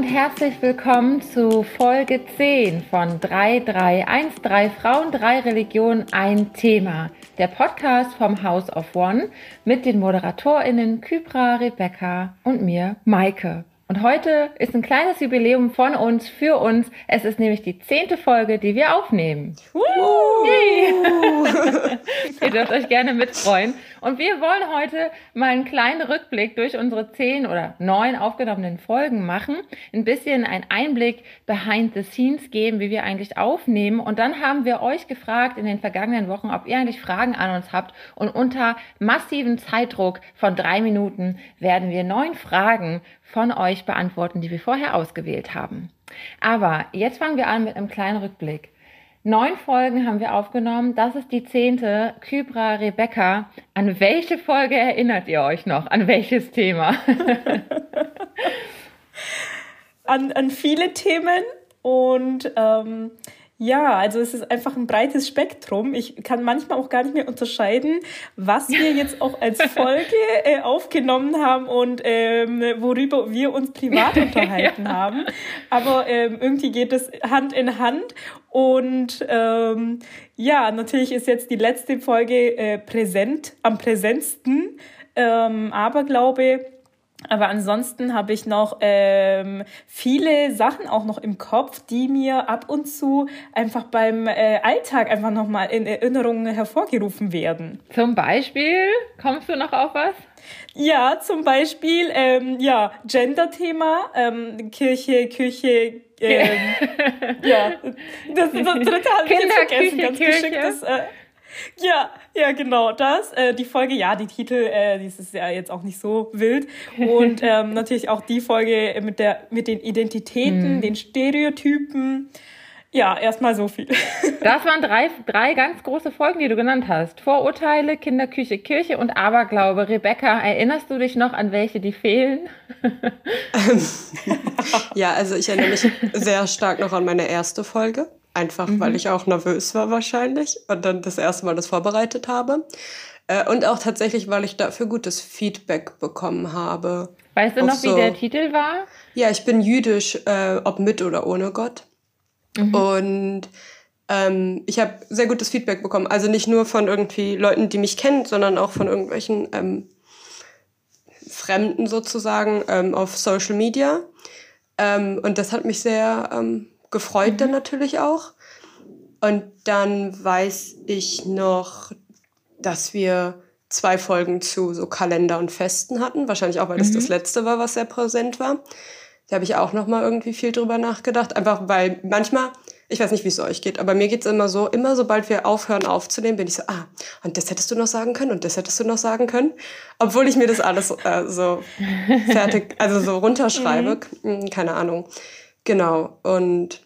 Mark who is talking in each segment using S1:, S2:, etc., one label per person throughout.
S1: und herzlich willkommen zu Folge 10 von 3313 Frauen, 3 Religionen, ein Thema. Der Podcast vom House of One mit den ModeratorInnen Kybra, Rebecca und mir, Maike. Und heute ist ein kleines Jubiläum von uns, für uns. Es ist nämlich die zehnte Folge, die wir aufnehmen. Uh. Ihr dürft euch gerne mitfreuen. Und wir wollen heute mal einen kleinen Rückblick durch unsere zehn oder neun aufgenommenen Folgen machen. Ein bisschen einen Einblick behind the scenes geben, wie wir eigentlich aufnehmen. Und dann haben wir euch gefragt in den vergangenen Wochen, ob ihr eigentlich Fragen an uns habt. Und unter massivem Zeitdruck von drei Minuten werden wir neun Fragen von euch beantworten, die wir vorher ausgewählt haben. Aber jetzt fangen wir an mit einem kleinen Rückblick. Neun Folgen haben wir aufgenommen. Das ist die zehnte. Kybra, Rebecca, an welche Folge erinnert ihr euch noch? An welches Thema?
S2: an, an viele Themen und ähm, ja, also es ist einfach ein breites Spektrum. Ich kann manchmal auch gar nicht mehr unterscheiden, was wir jetzt auch als Folge äh, aufgenommen haben und ähm, worüber wir uns privat unterhalten ja. haben. Aber ähm, irgendwie geht es Hand in Hand. Und ähm, ja, natürlich ist jetzt die letzte Folge äh, präsent, am präsentsten. Ähm, aber glaube, aber ansonsten habe ich noch ähm, viele Sachen auch noch im Kopf, die mir ab und zu einfach beim äh, Alltag einfach nochmal in Erinnerungen hervorgerufen werden.
S1: Zum Beispiel, kommst du noch auf was?
S2: Ja, zum Beispiel, ähm, ja, Gender-Thema, ähm, Kirche, Küche, ähm, ja, das, das dritte habe ich jetzt vergessen, ganz Kirche. geschickt. Das, äh, ja, ja, genau das. Äh, die Folge, ja, die Titel, äh, die ist ja jetzt auch nicht so wild. Und ähm, natürlich auch die Folge mit, der, mit den Identitäten, hm. den Stereotypen. Ja, erstmal so viel.
S1: Das waren drei, drei ganz große Folgen, die du genannt hast. Vorurteile, Kinderküche, Kirche und Aberglaube. Rebecca, erinnerst du dich noch an welche, die fehlen?
S3: ja, also ich erinnere mich sehr stark noch an meine erste Folge. Einfach mhm. weil ich auch nervös war wahrscheinlich und dann das erste Mal das vorbereitet habe. Äh, und auch tatsächlich, weil ich dafür gutes Feedback bekommen habe.
S1: Weißt du noch, so, wie der Titel war?
S3: Ja, ich bin jüdisch, äh, ob mit oder ohne Gott. Mhm. Und ähm, ich habe sehr gutes Feedback bekommen. Also nicht nur von irgendwie Leuten, die mich kennen, sondern auch von irgendwelchen ähm, Fremden sozusagen ähm, auf Social Media. Ähm, und das hat mich sehr ähm, gefreut mhm. dann natürlich auch. Und dann weiß ich noch, dass wir zwei Folgen zu so Kalender und Festen hatten. Wahrscheinlich auch, weil das mhm. das letzte war, was sehr präsent war. Da habe ich auch noch mal irgendwie viel drüber nachgedacht. Einfach weil manchmal, ich weiß nicht, wie es euch geht, aber mir geht es immer so, immer sobald wir aufhören aufzunehmen, bin ich so, ah, und das hättest du noch sagen können und das hättest du noch sagen können. Obwohl ich mir das alles äh, so fertig, also so runterschreibe. Mhm. Hm, keine Ahnung. Genau. Und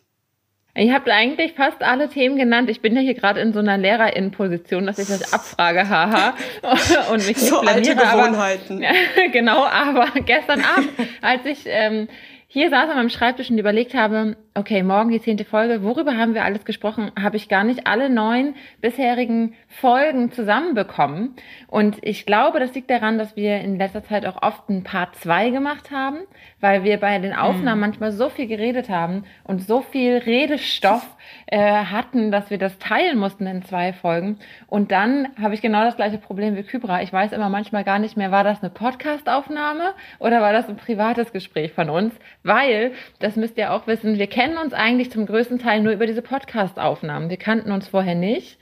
S1: Ihr habt eigentlich fast alle Themen genannt. Ich bin ja hier gerade in so einer Lehrerinnenposition, dass ich das abfrage, haha, und mich so nicht blamiere. Alte Gewohnheiten. Aber, genau, aber gestern Abend, als ich ähm, hier saß an meinem Schreibtisch und überlegt habe, okay, morgen die zehnte Folge, worüber haben wir alles gesprochen, habe ich gar nicht alle neun bisherigen Folgen zusammenbekommen. Und ich glaube, das liegt daran, dass wir in letzter Zeit auch oft ein Part zwei gemacht haben, weil wir bei den Aufnahmen mhm. manchmal so viel geredet haben und so viel Redestoff äh, hatten, dass wir das teilen mussten in zwei Folgen. Und dann habe ich genau das gleiche Problem wie Kybra. Ich weiß immer manchmal gar nicht mehr, war das eine Podcast-Aufnahme oder war das ein privates Gespräch von uns? Weil, das müsst ihr auch wissen, wir kennen uns eigentlich zum größten Teil nur über diese Podcast-Aufnahmen. Wir kannten uns vorher nicht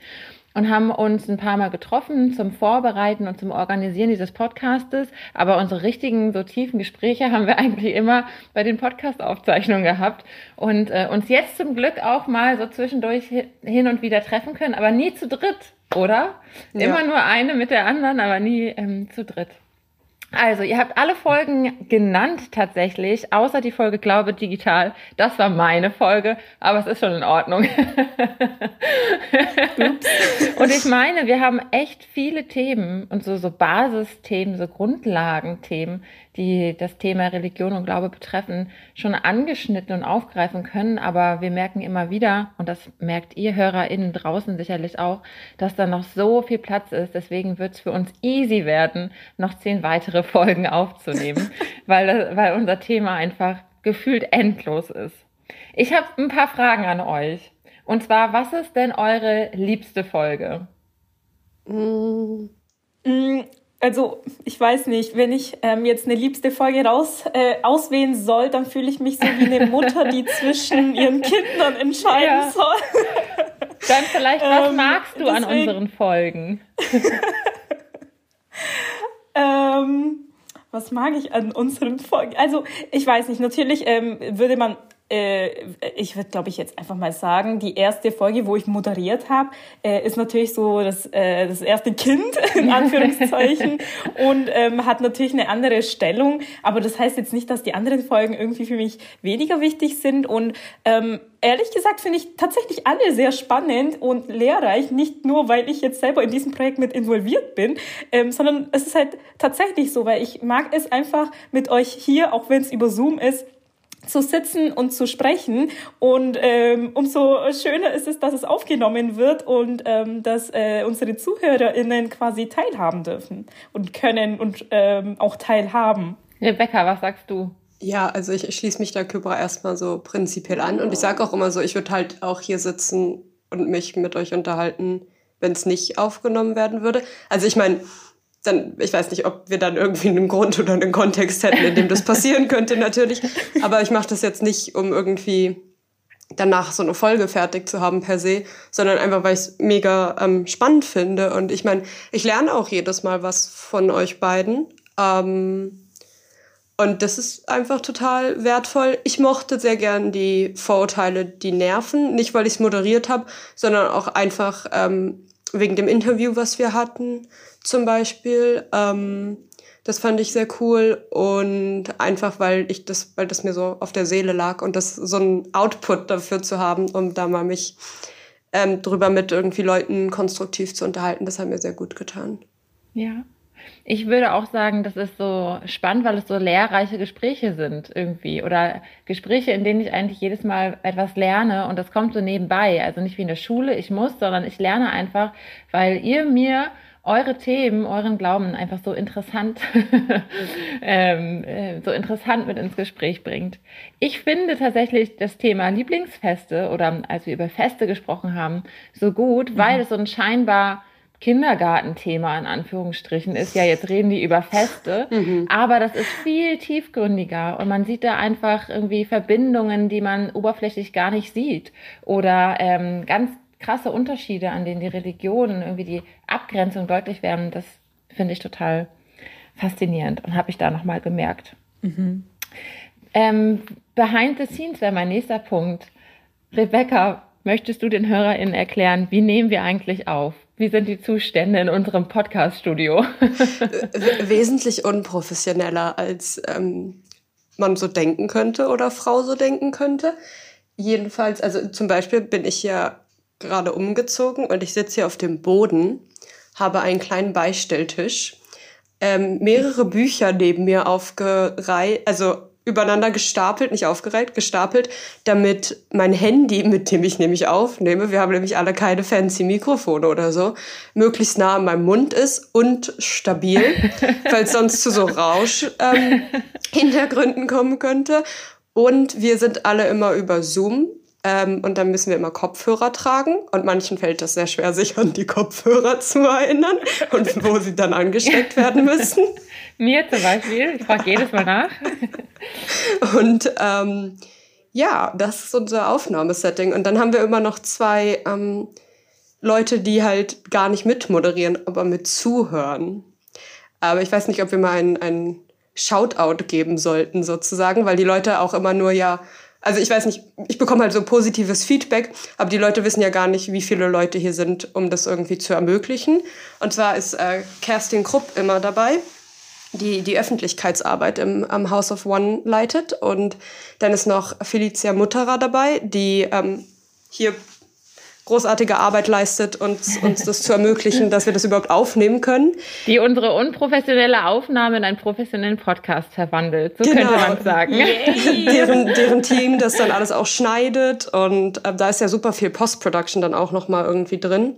S1: und haben uns ein paar Mal getroffen zum Vorbereiten und zum Organisieren dieses Podcastes. Aber unsere richtigen, so tiefen Gespräche haben wir eigentlich immer bei den Podcast-Aufzeichnungen gehabt und äh, uns jetzt zum Glück auch mal so zwischendurch hin und wieder treffen können, aber nie zu dritt, oder? Ja. Immer nur eine mit der anderen, aber nie ähm, zu dritt. Also, ihr habt alle Folgen genannt tatsächlich, außer die Folge Glaube Digital. Das war meine Folge, aber es ist schon in Ordnung. und ich meine, wir haben echt viele Themen und so, so Basisthemen, so Grundlagenthemen, die das Thema Religion und Glaube betreffen, schon angeschnitten und aufgreifen können. Aber wir merken immer wieder, und das merkt ihr HörerInnen draußen sicherlich auch, dass da noch so viel Platz ist. Deswegen wird es für uns easy werden, noch zehn weitere Folgen aufzunehmen, weil, weil unser Thema einfach gefühlt endlos ist. Ich habe ein paar Fragen an euch. Und zwar, was ist denn eure liebste Folge?
S2: Mm, also, ich weiß nicht, wenn ich ähm, jetzt eine liebste Folge raus, äh, auswählen soll, dann fühle ich mich so wie eine Mutter, die zwischen ihren Kindern entscheiden ja. soll.
S1: Dann vielleicht, was ähm, magst du deswegen, an unseren Folgen?
S2: ähm, was mag ich an unseren Folgen? Also, ich weiß nicht, natürlich ähm, würde man ich würde, glaube ich, jetzt einfach mal sagen, die erste Folge, wo ich moderiert habe, äh, ist natürlich so das, äh, das erste Kind, in Anführungszeichen, und ähm, hat natürlich eine andere Stellung. Aber das heißt jetzt nicht, dass die anderen Folgen irgendwie für mich weniger wichtig sind. Und ähm, ehrlich gesagt finde ich tatsächlich alle sehr spannend und lehrreich, nicht nur, weil ich jetzt selber in diesem Projekt mit involviert bin, ähm, sondern es ist halt tatsächlich so, weil ich mag es einfach mit euch hier, auch wenn es über Zoom ist, zu sitzen und zu sprechen. Und ähm, umso schöner ist es, dass es aufgenommen wird und ähm, dass äh, unsere ZuhörerInnen quasi teilhaben dürfen und können und ähm, auch teilhaben.
S1: Rebecca, was sagst du?
S3: Ja, also ich schließe mich da Kybra erstmal so prinzipiell an und ich sage auch immer so, ich würde halt auch hier sitzen und mich mit euch unterhalten, wenn es nicht aufgenommen werden würde. Also ich meine, dann, ich weiß nicht, ob wir dann irgendwie einen Grund oder einen Kontext hätten, in dem das passieren könnte, natürlich. Aber ich mache das jetzt nicht, um irgendwie danach so eine Folge fertig zu haben per se, sondern einfach, weil ich es mega ähm, spannend finde. Und ich meine, ich lerne auch jedes Mal was von euch beiden. Ähm, und das ist einfach total wertvoll. Ich mochte sehr gern die Vorurteile, die nerven. Nicht, weil ich es moderiert habe, sondern auch einfach ähm, wegen dem Interview, was wir hatten zum Beispiel. Ähm, das fand ich sehr cool und einfach, weil ich das, weil das mir so auf der Seele lag und das so ein Output dafür zu haben, um da mal mich ähm, drüber mit irgendwie Leuten konstruktiv zu unterhalten, das hat mir sehr gut getan.
S1: Ja. Ich würde auch sagen, das ist so spannend, weil es so lehrreiche Gespräche sind irgendwie oder Gespräche, in denen ich eigentlich jedes Mal etwas lerne und das kommt so nebenbei. Also nicht wie in der Schule, ich muss, sondern ich lerne einfach, weil ihr mir eure Themen, euren Glauben einfach so interessant, ähm, äh, so interessant mit ins Gespräch bringt. Ich finde tatsächlich das Thema Lieblingsfeste oder als wir über Feste gesprochen haben, so gut, mhm. weil es so ein scheinbar Kindergartenthema in Anführungsstrichen ist. Ja, jetzt reden die über Feste, mhm. aber das ist viel tiefgründiger und man sieht da einfach irgendwie Verbindungen, die man oberflächlich gar nicht sieht oder ähm, ganz krasse Unterschiede, an denen die Religionen irgendwie die Abgrenzung deutlich werden, das finde ich total faszinierend und habe ich da nochmal gemerkt. Mhm. Ähm, behind the scenes wäre mein nächster Punkt. Rebecca, möchtest du den HörerInnen erklären, wie nehmen wir eigentlich auf? Wie sind die Zustände in unserem Podcast-Studio?
S3: Wesentlich unprofessioneller, als ähm, man so denken könnte oder Frau so denken könnte. Jedenfalls, also zum Beispiel bin ich ja gerade umgezogen und ich sitze hier auf dem Boden, habe einen kleinen Beistelltisch, ähm, mehrere Bücher neben mir aufgereiht, also übereinander gestapelt, nicht aufgereiht, gestapelt, damit mein Handy, mit dem ich nämlich aufnehme, wir haben nämlich alle keine fancy Mikrofone oder so, möglichst nah an meinem Mund ist und stabil, weil es sonst zu so Rausch-Hintergründen ähm, kommen könnte. Und wir sind alle immer über Zoom ähm, und dann müssen wir immer Kopfhörer tragen. Und manchen fällt das sehr schwer, sich an die Kopfhörer zu erinnern und wo sie dann angesteckt werden müssen.
S1: Mir zum Beispiel. Ich frage jedes Mal nach.
S3: und ähm, ja, das ist unser Aufnahmesetting. Und dann haben wir immer noch zwei ähm, Leute, die halt gar nicht mitmoderieren, aber mit zuhören. Aber ich weiß nicht, ob wir mal ein, ein Shoutout geben sollten, sozusagen, weil die Leute auch immer nur ja also ich weiß nicht, ich bekomme halt so positives Feedback, aber die Leute wissen ja gar nicht, wie viele Leute hier sind, um das irgendwie zu ermöglichen. Und zwar ist äh, Kerstin Krupp immer dabei, die die Öffentlichkeitsarbeit im am House of One leitet. Und dann ist noch Felicia Mutterer dabei, die ähm, hier großartige Arbeit leistet, uns, uns das zu ermöglichen, dass wir das überhaupt aufnehmen können.
S1: Die unsere unprofessionelle Aufnahme in einen professionellen Podcast verwandelt, so genau. könnte man sagen.
S3: deren, deren Team das dann alles auch schneidet und äh, da ist ja super viel Post-Production dann auch nochmal irgendwie drin.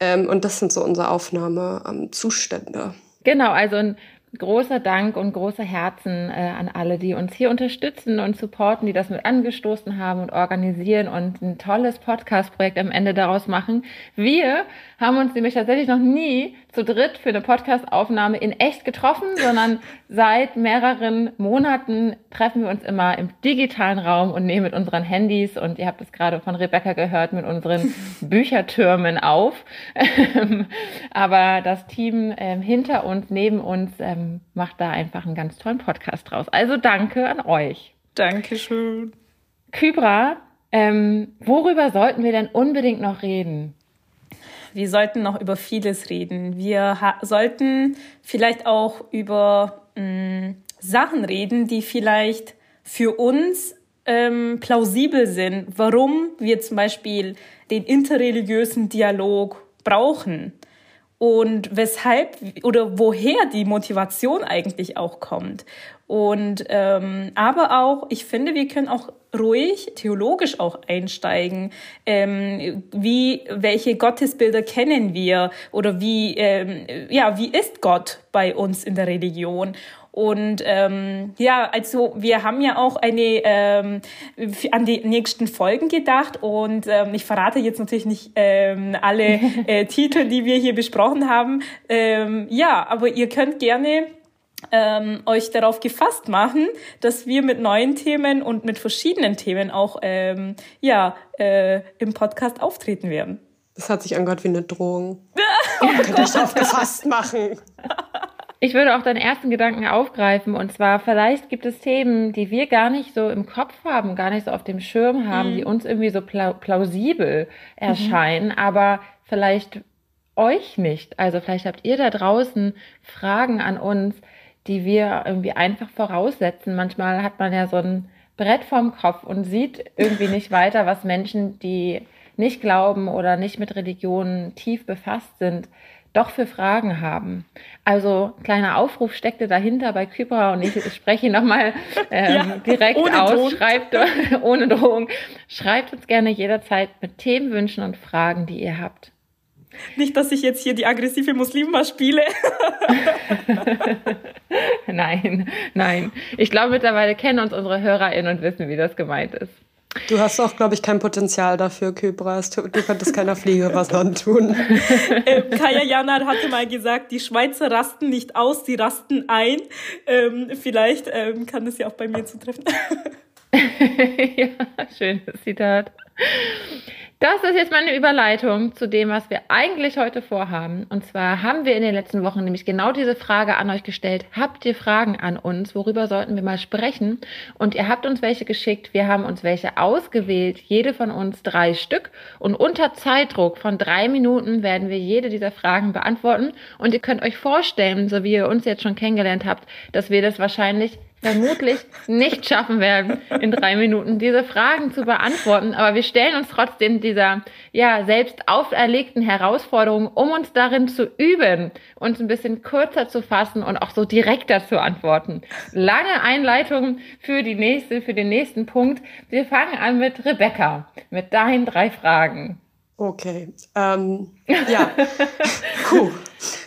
S3: Ähm, und das sind so unsere Aufnahmezustände.
S1: Genau, also ein großer Dank und große Herzen äh, an alle, die uns hier unterstützen und supporten, die das mit angestoßen haben und organisieren und ein tolles Podcast-Projekt am Ende daraus machen. Wir haben uns nämlich tatsächlich noch nie zu dritt für eine Podcast-Aufnahme in echt getroffen, sondern seit mehreren Monaten treffen wir uns immer im digitalen Raum und nehmen mit unseren Handys und ihr habt es gerade von Rebecca gehört, mit unseren Büchertürmen auf. Aber das Team ähm, hinter uns, neben uns, ähm, macht da einfach einen ganz tollen Podcast draus. Also danke an euch.
S2: Dankeschön.
S1: Kybra, ähm, worüber sollten wir denn unbedingt noch reden?
S2: Wir sollten noch über vieles reden. Wir sollten vielleicht auch über mh, mm, Sachen reden, die vielleicht für uns ähm, plausibel sind, warum wir zum Beispiel den interreligiösen Dialog brauchen und weshalb oder woher die Motivation eigentlich auch kommt. Und ähm, aber auch, ich finde, wir können auch ruhig theologisch auch einsteigen. Ähm, wie welche Gottesbilder kennen wir oder wie ähm, ja wie ist Gott bei uns in der Religion? Und ähm, ja, also wir haben ja auch eine ähm, an die nächsten Folgen gedacht und ähm, ich verrate jetzt natürlich nicht ähm, alle äh, Titel, die wir hier besprochen haben. Ähm, ja, aber ihr könnt gerne ähm, euch darauf gefasst machen, dass wir mit neuen Themen und mit verschiedenen Themen auch ähm, ja, äh, im Podcast auftreten werden.
S3: Das hat sich angehört wie eine Drohung. oh Könnt euch darauf gefasst machen.
S1: Ich würde auch deinen ersten Gedanken aufgreifen und zwar, vielleicht gibt es Themen, die wir gar nicht so im Kopf haben, gar nicht so auf dem Schirm haben, mhm. die uns irgendwie so plausibel erscheinen, mhm. aber vielleicht euch nicht. Also vielleicht habt ihr da draußen Fragen an uns, die wir irgendwie einfach voraussetzen. Manchmal hat man ja so ein Brett vorm Kopf und sieht irgendwie nicht weiter, was Menschen, die nicht glauben oder nicht mit Religionen tief befasst sind, doch für Fragen haben. Also kleiner Aufruf steckte dahinter bei Kybra und ich spreche nochmal ähm, ja, direkt aus. Drohung. Schreibt ohne Drohung. Schreibt uns gerne jederzeit mit Themenwünschen und Fragen, die ihr habt.
S2: Nicht, dass ich jetzt hier die aggressive Muslima spiele.
S1: nein, nein. Ich glaube, mittlerweile kennen uns unsere HörerInnen und wissen, wie das gemeint ist.
S3: Du hast auch, glaube ich, kein Potenzial dafür, Kybras. Du, könntest keiner Fliege was antun.
S2: ähm, Kaya Jana hatte mal gesagt, die Schweizer rasten nicht aus, sie rasten ein. Ähm, vielleicht ähm, kann das ja auch bei mir zutreffen.
S1: ja, schönes Zitat. Das ist jetzt meine Überleitung zu dem, was wir eigentlich heute vorhaben. Und zwar haben wir in den letzten Wochen nämlich genau diese Frage an euch gestellt. Habt ihr Fragen an uns? Worüber sollten wir mal sprechen? Und ihr habt uns welche geschickt. Wir haben uns welche ausgewählt. Jede von uns drei Stück. Und unter Zeitdruck von drei Minuten werden wir jede dieser Fragen beantworten. Und ihr könnt euch vorstellen, so wie ihr uns jetzt schon kennengelernt habt, dass wir das wahrscheinlich vermutlich nicht schaffen werden, in drei Minuten diese Fragen zu beantworten. Aber wir stellen uns trotzdem dieser, ja, selbst auferlegten Herausforderung, um uns darin zu üben, uns ein bisschen kürzer zu fassen und auch so direkter zu antworten. Lange Einleitung für die nächste, für den nächsten Punkt. Wir fangen an mit Rebecca, mit deinen drei Fragen.
S3: Okay, ähm, ja. Puh.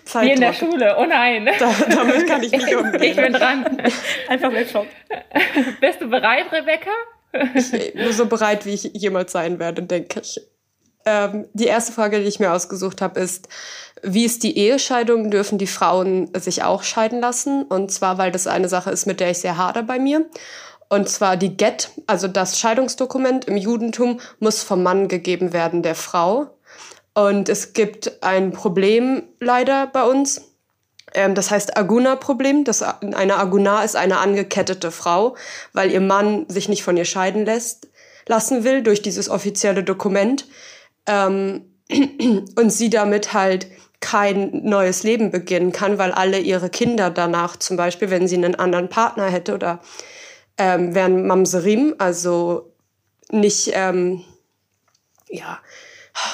S1: Zeit. Wie in der Schule, oh nein.
S3: Da, damit kann ich nicht umgehen.
S1: Ich bin dran. Einfach wegschauen. Bist du bereit, Rebecca?
S3: Ich bin so bereit, wie ich jemals sein werde, denke ich. Ähm, die erste Frage, die ich mir ausgesucht habe, ist, wie ist die Ehescheidung? Dürfen die Frauen sich auch scheiden lassen? Und zwar, weil das eine Sache ist, mit der ich sehr hader bei mir. Und zwar die Get, also das Scheidungsdokument im Judentum, muss vom Mann gegeben werden, der Frau. Und es gibt ein Problem leider bei uns. Ähm, das heißt Aguna-Problem. Eine Aguna ist eine angekettete Frau, weil ihr Mann sich nicht von ihr scheiden lässt, lassen will durch dieses offizielle Dokument. Ähm, und sie damit halt kein neues Leben beginnen kann, weil alle ihre Kinder danach, zum Beispiel, wenn sie einen anderen Partner hätte oder ähm, wären Mamserim, also nicht, ähm, ja,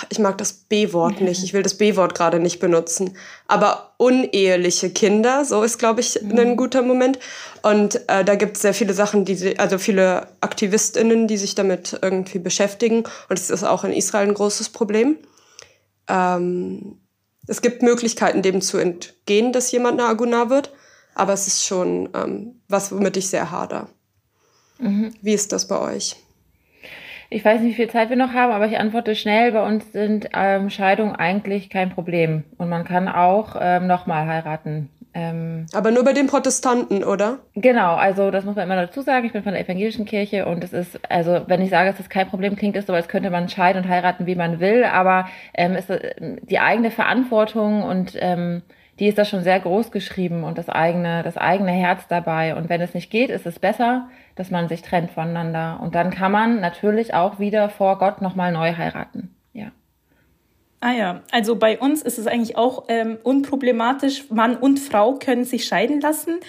S3: ich mag das B-Wort nicht, ich will das B-Wort gerade nicht benutzen, aber uneheliche Kinder, so ist, glaube ich, mhm. ein guter Moment. Und äh, da gibt es sehr viele Sachen, die also viele AktivistInnen, die sich damit irgendwie beschäftigen. Und es ist auch in Israel ein großes Problem. Ähm, es gibt Möglichkeiten, dem zu entgehen, dass jemand eine Aguna wird. aber es ist schon ähm, was, womit ich sehr hader. Mhm. Wie ist das bei euch?
S1: Ich weiß nicht, wie viel Zeit wir noch haben, aber ich antworte schnell. Bei uns sind ähm, Scheidungen eigentlich kein Problem. Und man kann auch ähm, nochmal heiraten.
S3: Ähm, aber nur bei den Protestanten, oder?
S1: Genau, also das muss man immer dazu sagen. Ich bin von der evangelischen Kirche und es ist, also wenn ich sage, es ist kein Problem, klingt es so, als könnte man scheiden und heiraten, wie man will. Aber ähm, ist äh, die eigene Verantwortung und ähm, die ist da schon sehr groß geschrieben und das eigene, das eigene Herz dabei. Und wenn es nicht geht, ist es besser, dass man sich trennt voneinander. Und dann kann man natürlich auch wieder vor Gott nochmal neu heiraten. Ja.
S2: Ah ja, also bei uns ist es eigentlich auch ähm, unproblematisch. Mann und Frau können sich scheiden lassen.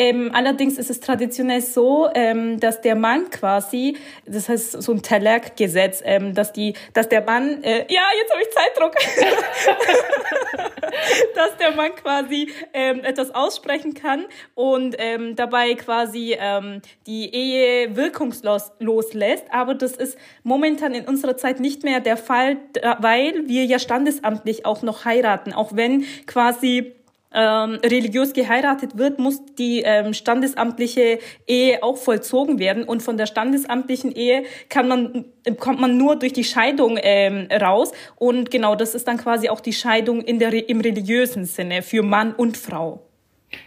S2: Ähm, allerdings ist es traditionell so, ähm, dass der Mann quasi, das heißt so ein Talak-Gesetz, ähm, dass die, dass der Mann, äh, ja, jetzt habe ich Zeitdruck, dass der Mann quasi ähm, etwas aussprechen kann und ähm, dabei quasi ähm, die Ehe wirkungslos loslässt. Aber das ist momentan in unserer Zeit nicht mehr der Fall, weil wir ja standesamtlich auch noch heiraten, auch wenn quasi ähm, religiös geheiratet wird, muss die ähm, standesamtliche Ehe auch vollzogen werden. Und von der standesamtlichen Ehe kann man, kommt man nur durch die Scheidung ähm, raus. Und genau das ist dann quasi auch die Scheidung in der, im religiösen Sinne für Mann und Frau.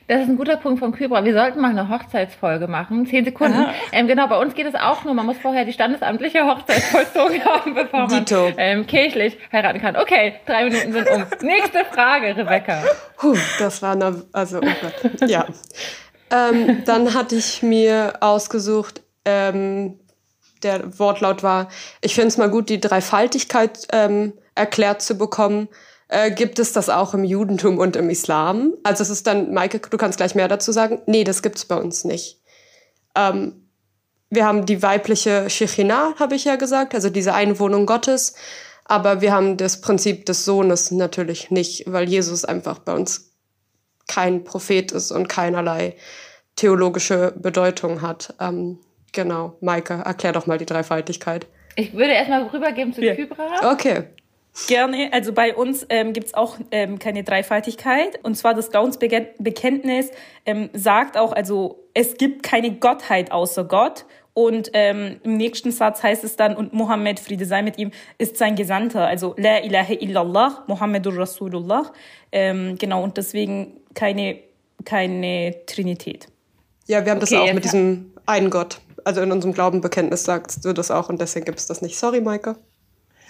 S1: Das ist ein guter Punkt von Kybra. Wir sollten mal eine Hochzeitsfolge machen. Zehn Sekunden. Ähm, genau, bei uns geht es auch nur. Man muss vorher die standesamtliche Hochzeit vollzogen haben, bevor man ähm, kirchlich heiraten kann. Okay, drei Minuten sind um. Nächste Frage, Rebecca.
S3: Puh, das war eine, also, oh Gott. Ja. ähm, dann hatte ich mir ausgesucht, ähm, der Wortlaut war, ich finde es mal gut, die Dreifaltigkeit ähm, erklärt zu bekommen äh, gibt es das auch im Judentum und im Islam? Also es ist dann, Maike, du kannst gleich mehr dazu sagen. Nee, das gibt's bei uns nicht. Ähm, wir haben die weibliche Shechina, habe ich ja gesagt, also diese Einwohnung Gottes. Aber wir haben das Prinzip des Sohnes natürlich nicht, weil Jesus einfach bei uns kein Prophet ist und keinerlei theologische Bedeutung hat. Ähm, genau, Maike, erklär doch mal die Dreifaltigkeit.
S1: Ich würde erstmal rübergeben zu ja. Kybra.
S3: Okay.
S2: Gerne. Also bei uns ähm, gibt es auch ähm, keine Dreifaltigkeit. Und zwar das Glaubensbekenntnis ähm, sagt auch, also es gibt keine Gottheit außer Gott. Und ähm, im nächsten Satz heißt es dann, und Mohammed, Friede sei mit ihm, ist sein Gesandter. Also La ilaha illallah, Mohammedur Rasulullah. Ähm, genau, und deswegen keine, keine Trinität.
S3: Ja, wir haben okay, das auch mit diesem einen Gott. Also in unserem Glaubenbekenntnis sagst du das auch und deswegen gibt es das nicht. Sorry, Maike.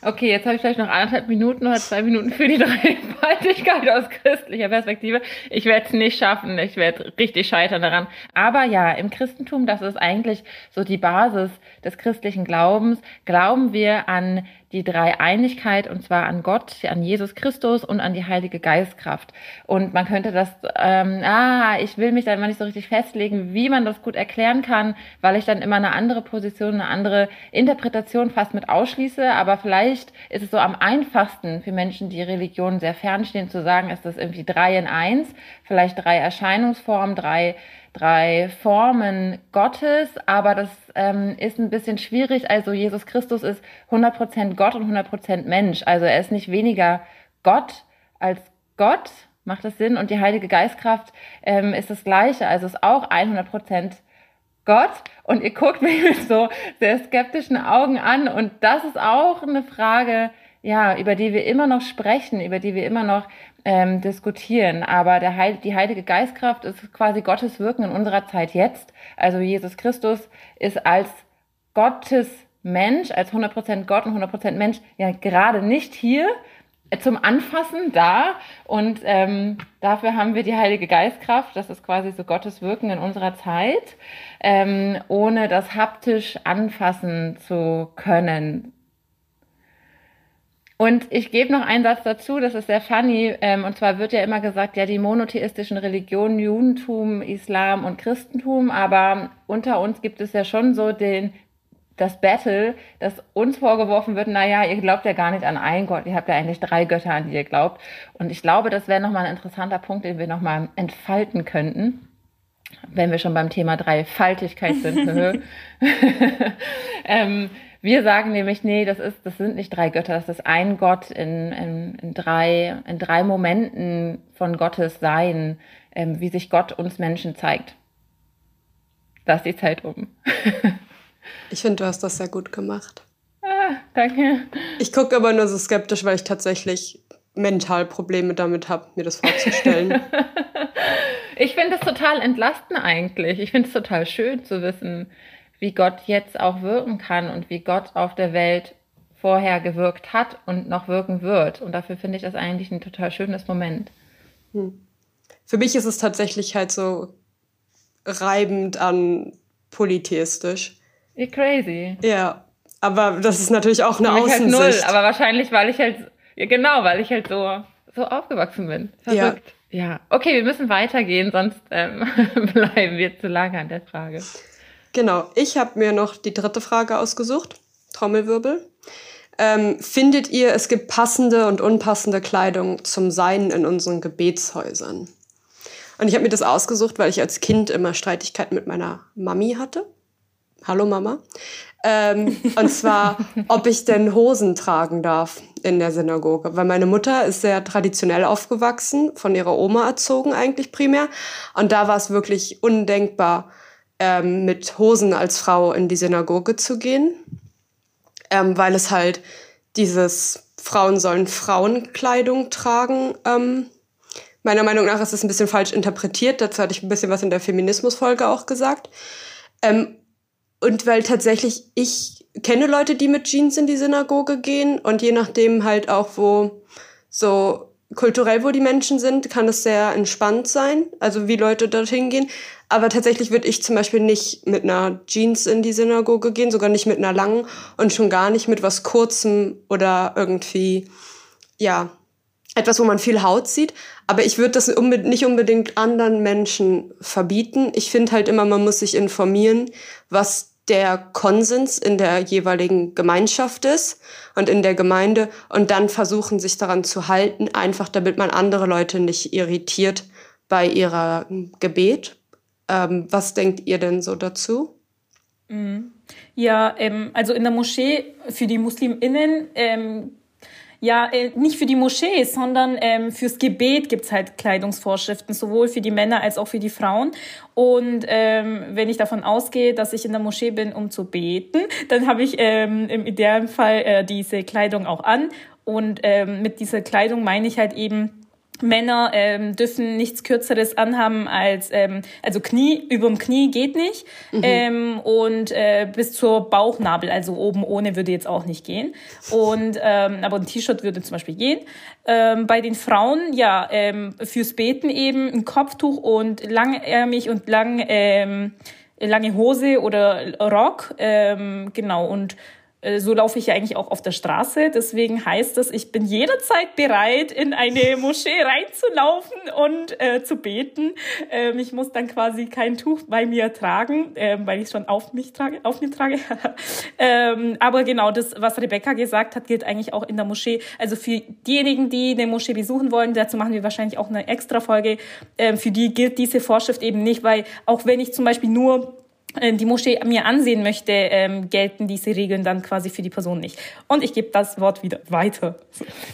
S1: Okay, jetzt habe ich vielleicht noch anderthalb Minuten oder zwei Minuten für die Dreifaltigkeit aus christlicher Perspektive. Ich werde es nicht schaffen. Ich werde richtig scheitern daran. Aber ja, im Christentum, das ist eigentlich so die Basis des christlichen Glaubens, glauben wir an die Dreieinigkeit und zwar an Gott, an Jesus Christus und an die Heilige Geistkraft. Und man könnte das, ähm, ah, ich will mich dann mal nicht so richtig festlegen, wie man das gut erklären kann, weil ich dann immer eine andere Position, eine andere Interpretation fast mit ausschließe. Aber vielleicht ist es so am einfachsten für Menschen, die Religion sehr fernstehen, zu sagen, ist das irgendwie drei in eins, vielleicht drei Erscheinungsformen, drei drei Formen Gottes, aber das ähm, ist ein bisschen schwierig. Also Jesus Christus ist 100% Gott und 100% Mensch. Also er ist nicht weniger Gott als Gott, macht das Sinn? Und die Heilige Geistkraft ähm, ist das Gleiche, also ist auch 100% Gott. Und ihr guckt mich mit so sehr skeptischen Augen an. Und das ist auch eine Frage, ja, über die wir immer noch sprechen, über die wir immer noch ähm, diskutieren. Aber der Heil, die Heilige Geistkraft ist quasi Gottes Wirken in unserer Zeit jetzt. Also Jesus Christus ist als Gottes Mensch, als 100% Gott und 100% Mensch ja gerade nicht hier zum Anfassen da. Und ähm, dafür haben wir die Heilige Geistkraft. Das ist quasi so Gottes Wirken in unserer Zeit, ähm, ohne das haptisch anfassen zu können. Und ich gebe noch einen Satz dazu, das ist sehr funny. Ähm, und zwar wird ja immer gesagt, ja, die monotheistischen Religionen, Judentum, Islam und Christentum, aber unter uns gibt es ja schon so den, das Battle, dass uns vorgeworfen wird, naja, ihr glaubt ja gar nicht an einen Gott, ihr habt ja eigentlich drei Götter, an die ihr glaubt. Und ich glaube, das wäre nochmal ein interessanter Punkt, den wir nochmal entfalten könnten, wenn wir schon beim Thema Dreifaltigkeit sind. ähm, wir sagen nämlich, nee, das ist, das sind nicht drei Götter, das ist ein Gott in, in, in drei, in drei Momenten von Gottes Sein ähm, wie sich Gott uns Menschen zeigt. Da ist die Zeit um.
S3: ich finde, du hast das sehr gut gemacht.
S1: Ah, danke.
S3: Ich gucke aber nur so skeptisch, weil ich tatsächlich mental Probleme damit habe, mir das vorzustellen.
S1: ich finde es total entlastend eigentlich. Ich finde es total schön zu wissen, wie Gott jetzt auch wirken kann und wie Gott auf der Welt vorher gewirkt hat und noch wirken wird. Und dafür finde ich das eigentlich ein total schönes Moment. Hm.
S3: Für mich ist es tatsächlich halt so reibend an polytheistisch.
S1: Wie crazy.
S3: Ja, aber das ist natürlich auch eine Für mich
S1: Außensicht. Halt null, aber wahrscheinlich, weil ich halt, ja, genau, weil ich halt so, so aufgewachsen bin. Verrückt. Ja. ja. Okay, wir müssen weitergehen, sonst ähm, bleiben wir zu lange an der Frage.
S3: Genau, ich habe mir noch die dritte Frage ausgesucht. Trommelwirbel. Ähm, findet ihr, es gibt passende und unpassende Kleidung zum Sein in unseren Gebetshäusern? Und ich habe mir das ausgesucht, weil ich als Kind immer Streitigkeiten mit meiner Mami hatte. Hallo Mama. Ähm, und zwar, ob ich denn Hosen tragen darf in der Synagoge. Weil meine Mutter ist sehr traditionell aufgewachsen, von ihrer Oma erzogen eigentlich primär. Und da war es wirklich undenkbar, ähm, mit Hosen als Frau in die Synagoge zu gehen ähm, weil es halt dieses Frauen sollen Frauenkleidung tragen. Ähm, meiner Meinung nach ist es ein bisschen falsch interpretiert. Dazu hatte ich ein bisschen was in der Feminismusfolge auch gesagt. Ähm, und weil tatsächlich ich kenne Leute, die mit Jeans in die Synagoge gehen und je nachdem halt auch, wo so kulturell, wo die Menschen sind, kann es sehr entspannt sein, also wie Leute dorthin gehen. Aber tatsächlich würde ich zum Beispiel nicht mit einer Jeans in die Synagoge gehen, sogar nicht mit einer langen und schon gar nicht mit was Kurzem oder irgendwie, ja, etwas, wo man viel Haut sieht. Aber ich würde das unbe nicht unbedingt anderen Menschen verbieten. Ich finde halt immer, man muss sich informieren, was der Konsens in der jeweiligen Gemeinschaft ist und in der Gemeinde und dann versuchen, sich daran zu halten, einfach damit man andere Leute nicht irritiert bei ihrer Gebet. Ähm, was denkt ihr denn so dazu?
S2: Mhm. Ja, ähm, also in der Moschee für die MuslimInnen ähm, ja, äh, nicht für die Moschee, sondern ähm, fürs Gebet gibt's halt Kleidungsvorschriften, sowohl für die Männer als auch für die Frauen. Und ähm, wenn ich davon ausgehe, dass ich in der Moschee bin, um zu beten, dann habe ich ähm, im idealen Fall äh, diese Kleidung auch an. Und ähm, mit dieser Kleidung meine ich halt eben, Männer ähm, dürfen nichts Kürzeres anhaben als, ähm, also Knie, überm Knie geht nicht. Mhm. Ähm, und äh, bis zur Bauchnabel, also oben ohne würde jetzt auch nicht gehen. Und ähm, aber ein T-Shirt würde zum Beispiel gehen. Ähm, bei den Frauen, ja, ähm, fürs Beten eben ein Kopftuch und langärmig und lang, ähm, lange Hose oder Rock. Ähm, genau. Und so laufe ich ja eigentlich auch auf der Straße. Deswegen heißt das, ich bin jederzeit bereit, in eine Moschee reinzulaufen und äh, zu beten. Ähm, ich muss dann quasi kein Tuch bei mir tragen, ähm, weil ich schon auf mich trage, auf mir trage. ähm, aber genau das, was Rebecca gesagt hat, gilt eigentlich auch in der Moschee. Also für diejenigen, die eine Moschee besuchen wollen, dazu machen wir wahrscheinlich auch eine extra Folge. Ähm, für die gilt diese Vorschrift eben nicht, weil auch wenn ich zum Beispiel nur äh, die Moschee mir ansehen möchte, ähm, gelten diese Regeln dann quasi für die Person nicht. Und ich gebe das Wort wieder weiter.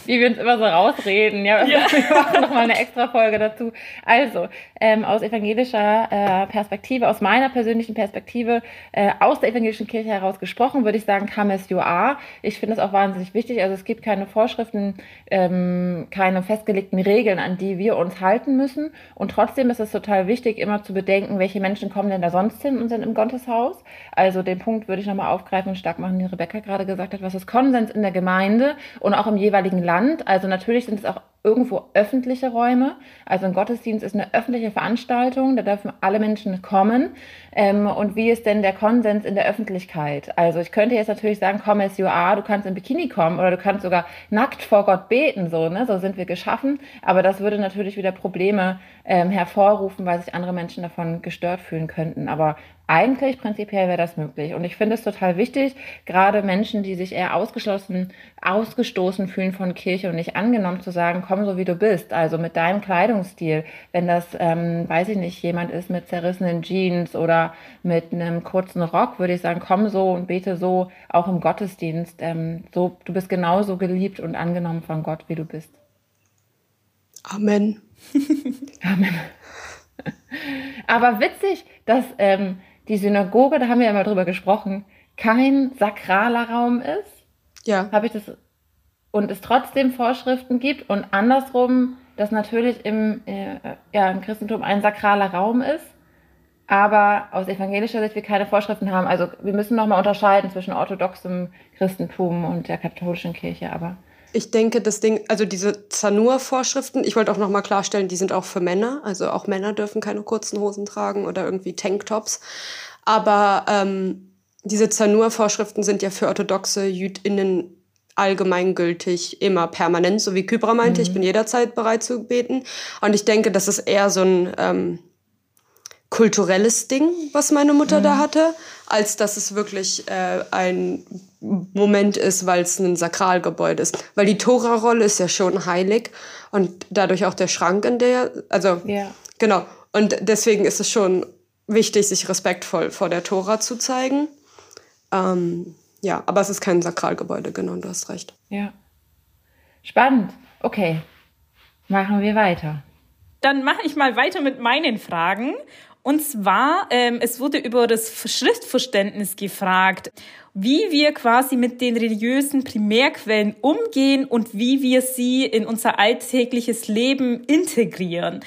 S1: Wie wir uns immer so rausreden, ja. ja. Wir machen nochmal eine extra Folge dazu. Also, ähm, aus evangelischer äh, Perspektive, aus meiner persönlichen Perspektive, äh, aus der evangelischen Kirche heraus gesprochen, würde ich sagen, as you are. Ich finde es auch wahnsinnig wichtig. Also es gibt keine Vorschriften, ähm, keine festgelegten Regeln, an die wir uns halten müssen. Und trotzdem ist es total wichtig, immer zu bedenken, welche Menschen kommen denn da sonst hin und sind im Gotteshaus. Also den Punkt würde ich nochmal aufgreifen und stark machen, den Rebecca gerade gesagt hat, was ist Konsens in der Gemeinde und auch im jeweiligen Land. Also natürlich sind es auch irgendwo öffentliche Räume. Also ein Gottesdienst ist eine öffentliche Veranstaltung, da dürfen alle Menschen kommen. Ähm, und wie ist denn der Konsens in der Öffentlichkeit? Also ich könnte jetzt natürlich sagen, komm as you are, du kannst im Bikini kommen oder du kannst sogar nackt vor Gott beten, so, ne? so sind wir geschaffen. Aber das würde natürlich wieder Probleme ähm, hervorrufen, weil sich andere Menschen davon gestört fühlen könnten. Aber eigentlich prinzipiell wäre das möglich. Und ich finde es total wichtig, gerade Menschen, die sich eher ausgeschlossen, ausgestoßen fühlen von Kirche und nicht angenommen zu sagen, komm so wie du bist, also mit deinem Kleidungsstil. Wenn das, ähm, weiß ich nicht, jemand ist mit zerrissenen Jeans oder mit einem kurzen Rock, würde ich sagen, komm so und bete so, auch im Gottesdienst. Ähm, so, du bist genauso geliebt und angenommen von Gott, wie du bist.
S3: Amen.
S1: Amen. Aber witzig, dass ähm, die Synagoge, da haben wir ja mal drüber gesprochen, kein sakraler Raum ist.
S3: Ja.
S1: Habe ich das und es trotzdem Vorschriften gibt und andersrum, dass natürlich im, äh, ja, im Christentum ein sakraler Raum ist, aber aus evangelischer Sicht wir keine Vorschriften haben. Also wir müssen nochmal unterscheiden zwischen orthodoxem Christentum und der katholischen Kirche, aber
S3: ich denke, das Ding, also diese Zanur-Vorschriften, ich wollte auch nochmal klarstellen, die sind auch für Männer. Also auch Männer dürfen keine kurzen Hosen tragen oder irgendwie Tanktops. Aber ähm, diese Zanur-Vorschriften sind ja für orthodoxe JüdInnen allgemeingültig immer permanent, so wie Kybra meinte, mhm. ich bin jederzeit bereit zu beten. Und ich denke, das ist eher so ein ähm, kulturelles Ding, was meine Mutter mhm. da hatte, als dass es wirklich äh, ein Moment ist, weil es ein Sakralgebäude ist. Weil die Tora-Rolle ist ja schon heilig und dadurch auch der Schrank in der, also
S1: ja.
S3: genau. Und deswegen ist es schon wichtig, sich respektvoll vor der Tora zu zeigen. Ähm, ja, aber es ist kein Sakralgebäude, genau, du hast recht.
S1: Ja. Spannend. Okay. Machen wir weiter.
S2: Dann mache ich mal weiter mit meinen Fragen. Und zwar, ähm, es wurde über das Schriftverständnis gefragt, wie wir quasi mit den religiösen Primärquellen umgehen und wie wir sie in unser alltägliches Leben integrieren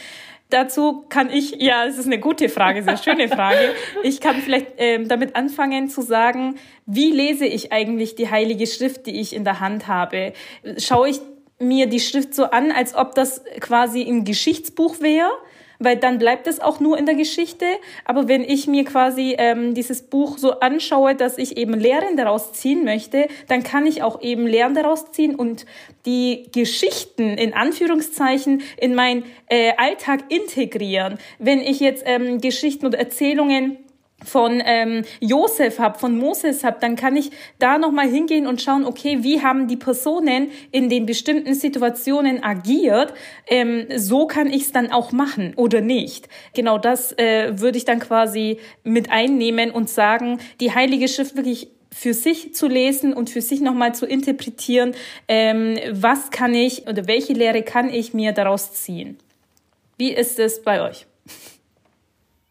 S2: dazu kann ich, ja, es ist eine gute Frage, sehr schöne Frage. Ich kann vielleicht ähm, damit anfangen zu sagen, wie lese ich eigentlich die Heilige Schrift, die ich in der Hand habe? Schaue ich mir die Schrift so an, als ob das quasi ein Geschichtsbuch wäre? Weil dann bleibt es auch nur in der Geschichte. Aber wenn ich mir quasi ähm, dieses Buch so anschaue, dass ich eben Lehren daraus ziehen möchte, dann kann ich auch eben Lehren daraus ziehen und die Geschichten in Anführungszeichen in mein äh, Alltag integrieren. Wenn ich jetzt ähm, Geschichten oder Erzählungen von ähm, Josef habe, von Moses habe, dann kann ich da nochmal hingehen und schauen, okay, wie haben die Personen in den bestimmten Situationen agiert? Ähm, so kann ich es dann auch machen oder nicht. Genau das äh, würde ich dann quasi mit einnehmen und sagen, die Heilige Schrift wirklich für sich zu lesen und für sich nochmal zu interpretieren, ähm, was kann ich oder welche Lehre kann ich mir daraus ziehen. Wie ist es bei euch?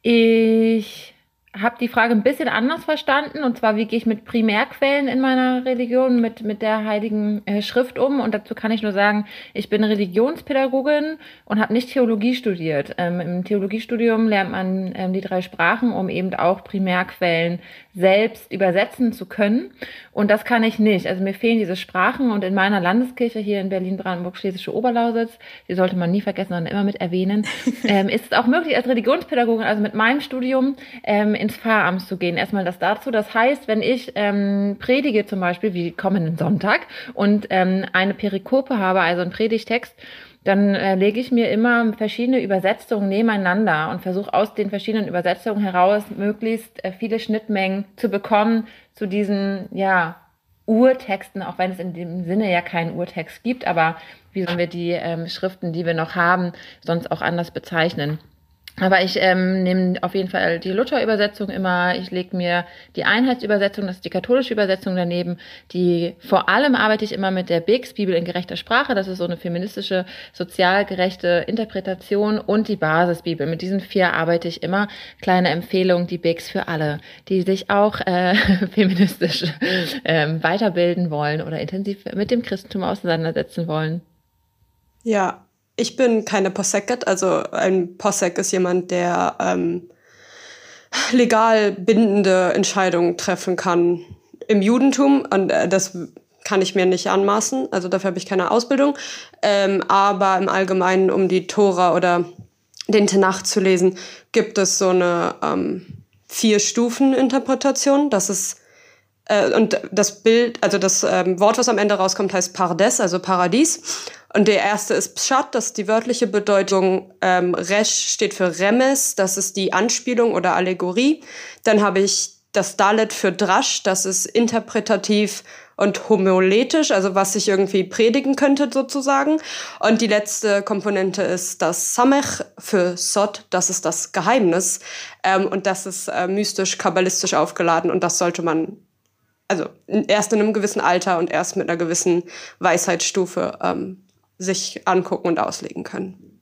S1: Ich habe die Frage ein bisschen anders verstanden. Und zwar, wie gehe ich mit Primärquellen in meiner Religion, mit, mit der Heiligen äh, Schrift um? Und dazu kann ich nur sagen, ich bin Religionspädagogin und habe nicht Theologie studiert. Ähm, Im Theologiestudium lernt man ähm, die drei Sprachen, um eben auch Primärquellen selbst übersetzen zu können. Und das kann ich nicht. Also mir fehlen diese Sprachen. Und in meiner Landeskirche hier in Berlin-Brandenburg-Schlesische Oberlausitz, die sollte man nie vergessen, sondern immer mit erwähnen, ähm, ist es auch möglich, als Religionspädagogin, also mit meinem Studium, ähm, ins Pfarramt zu gehen. Erstmal das dazu. Das heißt, wenn ich ähm, predige zum Beispiel, wie kommenden Sonntag, und ähm, eine Perikope habe, also einen Predigtext, dann äh, lege ich mir immer verschiedene Übersetzungen nebeneinander und versuche aus den verschiedenen Übersetzungen heraus möglichst äh, viele Schnittmengen zu bekommen zu diesen, ja, Urtexten, auch wenn es in dem Sinne ja keinen Urtext gibt, aber wie sollen wir die ähm, Schriften, die wir noch haben, sonst auch anders bezeichnen? Aber ich ähm, nehme auf jeden Fall die Luther-Übersetzung immer. Ich lege mir die Einheitsübersetzung, das ist die katholische Übersetzung daneben. Die vor allem arbeite ich immer mit der Bix Bibel in gerechter Sprache. Das ist so eine feministische, sozial gerechte Interpretation und die Basisbibel. Mit diesen vier arbeite ich immer. Kleine Empfehlung, die Bix für alle, die sich auch äh, feministisch ähm, weiterbilden wollen oder intensiv mit dem Christentum auseinandersetzen wollen.
S3: Ja, ich bin keine Posseket, also ein Possek ist jemand, der ähm, legal bindende Entscheidungen treffen kann im Judentum und äh, das kann ich mir nicht anmaßen, also dafür habe ich keine Ausbildung, ähm, aber im Allgemeinen, um die Tora oder den Tenach zu lesen, gibt es so eine ähm, Vier-Stufen-Interpretation, das ist äh, und das Bild, also das ähm, Wort, was am Ende rauskommt, heißt Pardes, also Paradies. Und der erste ist Pshat, das ist die wörtliche Bedeutung. Ähm, Resh steht für Remes, das ist die Anspielung oder Allegorie. Dann habe ich das Dalet für Drash, das ist interpretativ und homoletisch, also was ich irgendwie predigen könnte sozusagen. Und die letzte Komponente ist das Samech für Sod, das ist das Geheimnis. Ähm, und das ist äh, mystisch, kabbalistisch aufgeladen und das sollte man also erst in einem gewissen Alter und erst mit einer gewissen Weisheitsstufe ähm, sich angucken und auslegen können.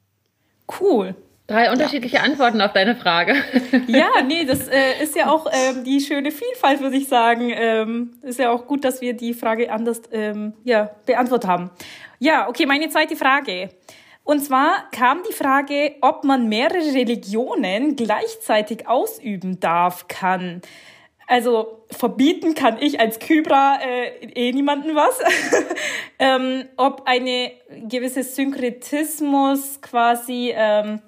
S2: Cool.
S1: Drei unterschiedliche ja. Antworten auf deine Frage.
S2: Ja, nee, das äh, ist ja auch ähm, die schöne Vielfalt, würde ich sagen. Ähm, ist ja auch gut, dass wir die Frage anders ähm, ja, beantwortet haben. Ja, okay, meine zweite Frage. Und zwar kam die Frage, ob man mehrere Religionen gleichzeitig ausüben darf, kann. Also verbieten kann ich als Kybra äh, eh niemanden was. ähm, ob eine gewisse Synkretismus quasi ähm,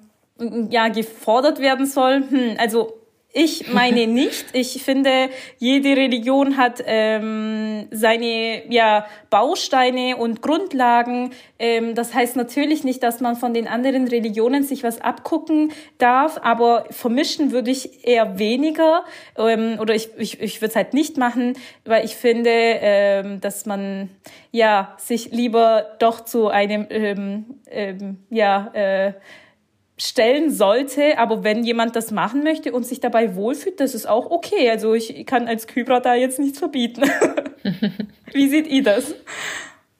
S2: ja gefordert werden soll. Hm, also ich meine nicht. Ich finde, jede Religion hat ähm, seine ja, Bausteine und Grundlagen. Ähm, das heißt natürlich nicht, dass man von den anderen Religionen sich was abgucken darf, aber vermischen würde ich eher weniger. Ähm, oder ich, ich, ich würde es halt nicht machen, weil ich finde, ähm, dass man ja sich lieber doch zu einem ähm, ähm, ja äh, stellen sollte, aber wenn jemand das machen möchte und sich dabei wohlfühlt, das ist auch okay. Also ich kann als Kybra da jetzt nichts verbieten. wie seht ihr das?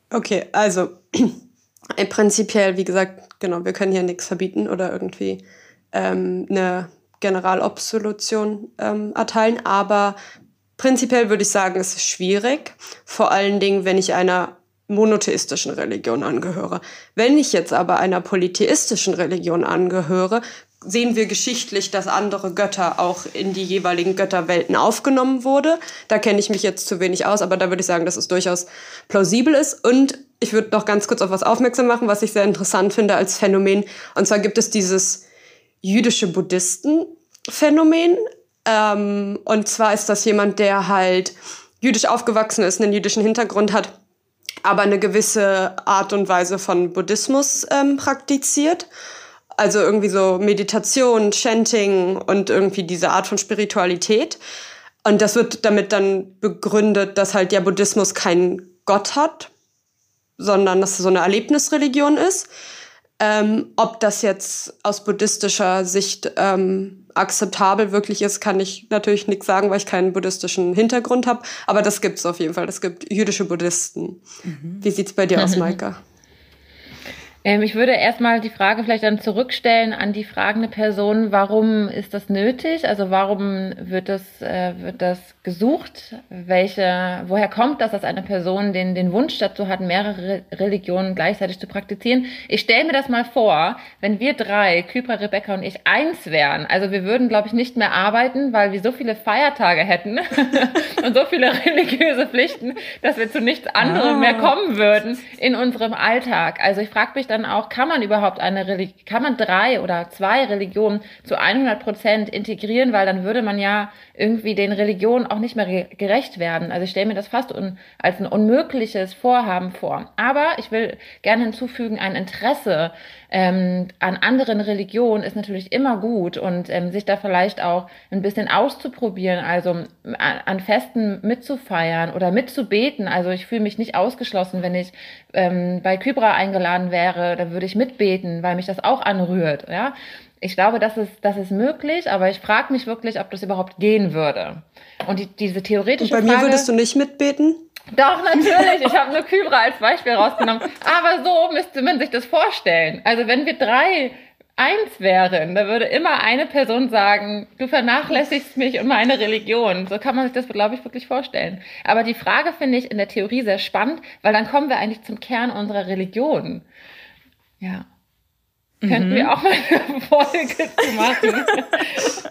S3: Okay, also prinzipiell, wie gesagt, genau, wir können hier nichts verbieten oder irgendwie ähm, eine Generalobsolution ähm, erteilen, aber prinzipiell würde ich sagen, es ist schwierig, vor allen Dingen, wenn ich einer monotheistischen Religion angehöre. Wenn ich jetzt aber einer polytheistischen Religion angehöre, sehen wir geschichtlich, dass andere Götter auch in die jeweiligen Götterwelten aufgenommen wurde. Da kenne ich mich jetzt zu wenig aus, aber da würde ich sagen, dass es durchaus plausibel ist. Und ich würde noch ganz kurz auf was aufmerksam machen, was ich sehr interessant finde als Phänomen. Und zwar gibt es dieses jüdische Buddhisten-Phänomen. Ähm, und zwar ist das jemand, der halt jüdisch aufgewachsen ist, einen jüdischen Hintergrund hat aber eine gewisse Art und Weise von Buddhismus ähm, praktiziert. Also irgendwie so Meditation, Chanting und irgendwie diese Art von Spiritualität. Und das wird damit dann begründet, dass halt der Buddhismus keinen Gott hat, sondern dass es so eine Erlebnisreligion ist. Ähm, ob das jetzt aus buddhistischer Sicht ähm, akzeptabel wirklich ist, kann ich natürlich nichts sagen, weil ich keinen buddhistischen Hintergrund habe. Aber das gibt es auf jeden Fall. Es gibt jüdische Buddhisten. Mhm. Wie sieht es bei dir aus, Maika?
S1: Ähm, ich würde erstmal die Frage vielleicht dann zurückstellen an die fragende Person, warum ist das nötig? Also warum wird das, äh, wird das gesucht? Welche, woher kommt das, dass eine Person den, den Wunsch dazu hat, mehrere Religionen gleichzeitig zu praktizieren? Ich stelle mir das mal vor, wenn wir drei, Kypra, Rebecca und ich, eins wären. Also wir würden, glaube ich, nicht mehr arbeiten, weil wir so viele Feiertage hätten und so viele religiöse Pflichten, dass wir zu nichts anderem ah. mehr kommen würden in unserem Alltag. Also ich frage mich dann auch, kann man überhaupt eine Religion, kann man drei oder zwei Religionen zu 100 Prozent integrieren, weil dann würde man ja irgendwie den Religionen auch nicht mehr gerecht werden. Also ich stelle mir das fast als ein unmögliches Vorhaben vor. Aber ich will gerne hinzufügen, ein Interesse ähm, an anderen Religionen ist natürlich immer gut und ähm, sich da vielleicht auch ein bisschen auszuprobieren, also an, an Festen mitzufeiern oder mitzubeten. Also ich fühle mich nicht ausgeschlossen, wenn ich ähm, bei Kybra eingeladen wäre, da würde ich mitbeten, weil mich das auch anrührt. Ja, ich glaube, das ist, das ist möglich, aber ich frage mich wirklich, ob das überhaupt gehen würde. Und die, diese theoretische
S3: Und bei Frage, mir würdest du nicht mitbeten?
S1: Doch, natürlich. Ich habe nur Kybra als Beispiel rausgenommen. Aber so müsste man sich das vorstellen. Also wenn wir drei eins wären, da würde immer eine Person sagen, du vernachlässigst mich und meine Religion. So kann man sich das, glaube ich, wirklich vorstellen. Aber die Frage finde ich in der Theorie sehr spannend, weil dann kommen wir eigentlich zum Kern unserer Religion. Ja. Mhm. Könnten wir auch mal eine Folge zu machen.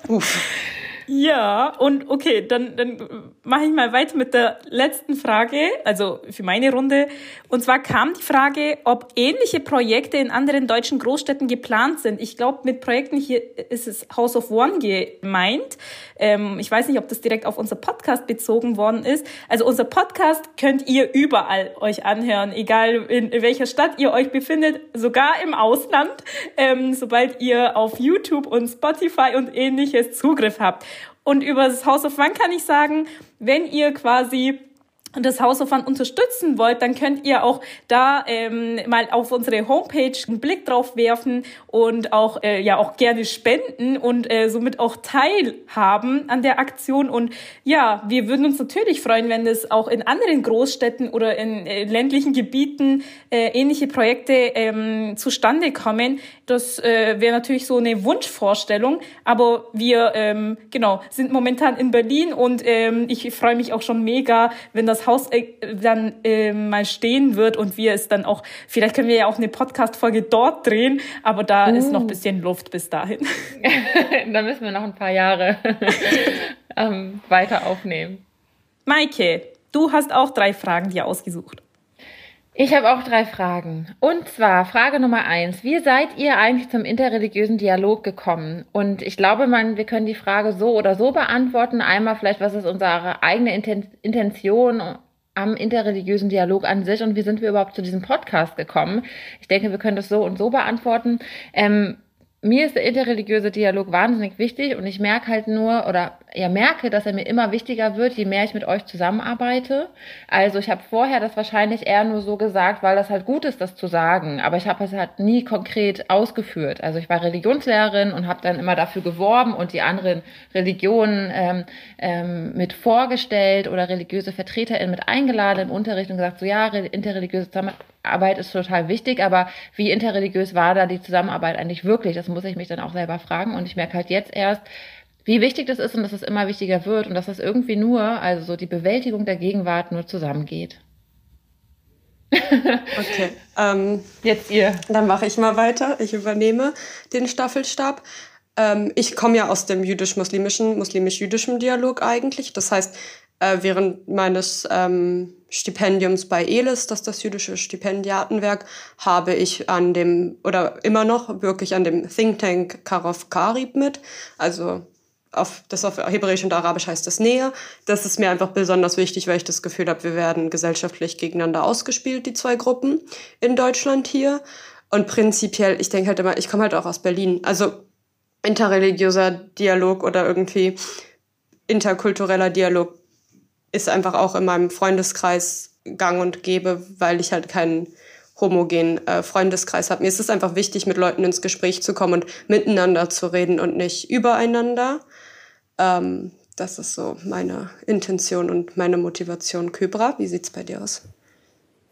S2: Uff. Ja, und okay, dann, dann mache ich mal weiter mit der letzten Frage, also für meine Runde. Und zwar kam die Frage, ob ähnliche Projekte in anderen deutschen Großstädten geplant sind. Ich glaube, mit Projekten hier ist es House of One gemeint. Ähm, ich weiß nicht, ob das direkt auf unser Podcast bezogen worden ist. Also unser Podcast könnt ihr überall euch anhören, egal in, welcher Stadt ihr euch befindet, sogar im Ausland, ähm, sobald ihr auf YouTube und Spotify und ähnliches Zugriff habt. Und über das House of One kann ich sagen, wenn ihr quasi das Hausaufwand unterstützen wollt, dann könnt ihr auch da ähm, mal auf unsere Homepage einen Blick drauf werfen und auch äh, ja auch gerne spenden und äh, somit auch teilhaben an der Aktion. Und ja, wir würden uns natürlich freuen, wenn es auch in anderen Großstädten oder in äh, ländlichen Gebieten äh, ähnliche Projekte ähm, zustande kommen. Das äh, wäre natürlich so eine Wunschvorstellung, aber wir ähm, genau sind momentan in Berlin und ähm, ich freue mich auch schon mega, wenn das Haus äh, dann äh, mal stehen wird und wir es dann auch, vielleicht können wir ja auch eine Podcast-Folge dort drehen, aber da uh. ist noch ein uh. bisschen Luft bis dahin.
S1: da müssen wir noch ein paar Jahre ähm, weiter aufnehmen.
S2: Maike, du hast auch drei Fragen dir ausgesucht.
S1: Ich habe auch drei Fragen. Und zwar Frage Nummer eins. Wie seid ihr eigentlich zum interreligiösen Dialog gekommen? Und ich glaube, man, wir können die Frage so oder so beantworten. Einmal vielleicht, was ist unsere eigene Intention am interreligiösen Dialog an sich und wie sind wir überhaupt zu diesem Podcast gekommen? Ich denke, wir können das so und so beantworten. Ähm, mir ist der interreligiöse Dialog wahnsinnig wichtig und ich merke halt nur oder ja merke, dass er mir immer wichtiger wird, je mehr ich mit euch zusammenarbeite. Also ich habe vorher das wahrscheinlich eher nur so gesagt, weil das halt gut ist, das zu sagen, aber ich habe es halt nie konkret ausgeführt. Also ich war Religionslehrerin und habe dann immer dafür geworben und die anderen Religionen ähm, ähm, mit vorgestellt oder religiöse VertreterInnen mit eingeladen im Unterricht und gesagt, so ja, interreligiöse Arbeit ist total wichtig, aber wie interreligiös war da die Zusammenarbeit eigentlich wirklich? Das muss ich mich dann auch selber fragen und ich merke halt jetzt erst, wie wichtig das ist und dass es immer wichtiger wird und dass das irgendwie nur, also so die Bewältigung der Gegenwart nur zusammengeht.
S3: okay. Ähm,
S1: Jetzt ihr.
S3: Dann mache ich mal weiter. Ich übernehme den Staffelstab. Ähm, ich komme ja aus dem jüdisch-muslimischen, muslimisch-jüdischen Dialog eigentlich. Das heißt, äh, während meines ähm, Stipendiums bei ELIS, das ist das jüdische Stipendiatenwerk, habe ich an dem, oder immer noch wirklich an dem Think Tank Karov Karib mit. Also auf, das auf Hebräisch und Arabisch heißt das Nähe. Das ist mir einfach besonders wichtig, weil ich das Gefühl habe, wir werden gesellschaftlich gegeneinander ausgespielt, die zwei Gruppen in Deutschland hier. Und prinzipiell, ich denke halt immer, ich komme halt auch aus Berlin. Also interreligiöser Dialog oder irgendwie interkultureller Dialog ist einfach auch in meinem Freundeskreis gang und gäbe, weil ich halt keinen homogenen äh, Freundeskreis habe. Mir ist es einfach wichtig, mit Leuten ins Gespräch zu kommen und miteinander zu reden und nicht übereinander. Ähm, das ist so meine Intention und meine Motivation. Kybra, wie sieht's bei dir aus?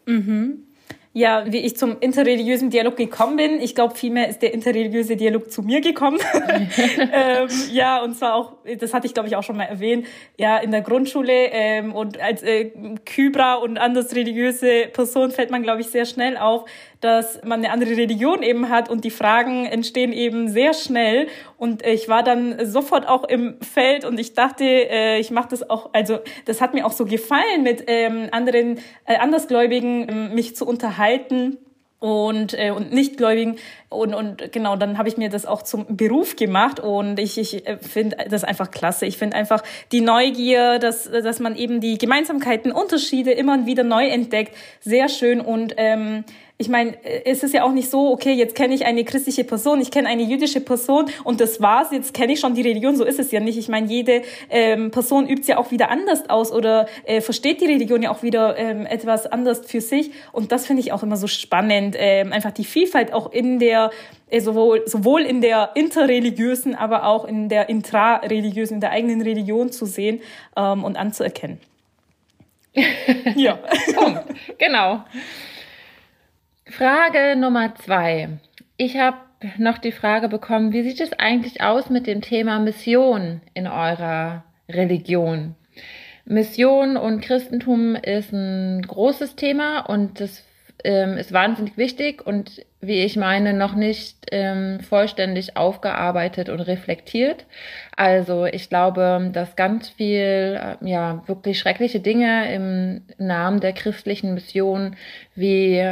S2: Mhm ja, wie ich zum interreligiösen Dialog gekommen bin. Ich glaube, vielmehr ist der interreligiöse Dialog zu mir gekommen. ähm, ja, und zwar auch, das hatte ich glaube ich auch schon mal erwähnt, ja, in der Grundschule ähm, und als äh, Kybra und anders religiöse Person fällt man glaube ich sehr schnell auf, dass man eine andere Religion eben hat und die Fragen entstehen eben sehr schnell. Und ich war dann sofort auch im Feld und ich dachte, äh, ich mache das auch, also das hat mir auch so gefallen, mit ähm, anderen äh, Andersgläubigen ähm, mich zu unterhalten und äh, und Nichtgläubigen und und genau dann habe ich mir das auch zum Beruf gemacht und ich ich äh, finde das einfach klasse ich finde einfach die Neugier dass dass man eben die Gemeinsamkeiten Unterschiede immer wieder neu entdeckt sehr schön und ähm, ich meine, es ist ja auch nicht so, okay, jetzt kenne ich eine christliche Person, ich kenne eine jüdische Person und das war's, jetzt kenne ich schon die Religion, so ist es ja nicht. Ich meine, jede ähm, Person übt ja auch wieder anders aus oder äh, versteht die Religion ja auch wieder ähm, etwas anders für sich und das finde ich auch immer so spannend, ähm, einfach die Vielfalt auch in der äh, sowohl, sowohl in der interreligiösen, aber auch in der intrareligiösen, in der eigenen Religion zu sehen ähm, und anzuerkennen.
S1: ja. Punkt. Genau. Frage Nummer zwei. Ich habe noch die Frage bekommen, wie sieht es eigentlich aus mit dem Thema Mission in eurer Religion? Mission und Christentum ist ein großes Thema und das ähm, ist wahnsinnig wichtig und wie ich meine, noch nicht ähm, vollständig aufgearbeitet und reflektiert. Also ich glaube, dass ganz viel, äh, ja, wirklich schreckliche Dinge im Namen der christlichen Mission wie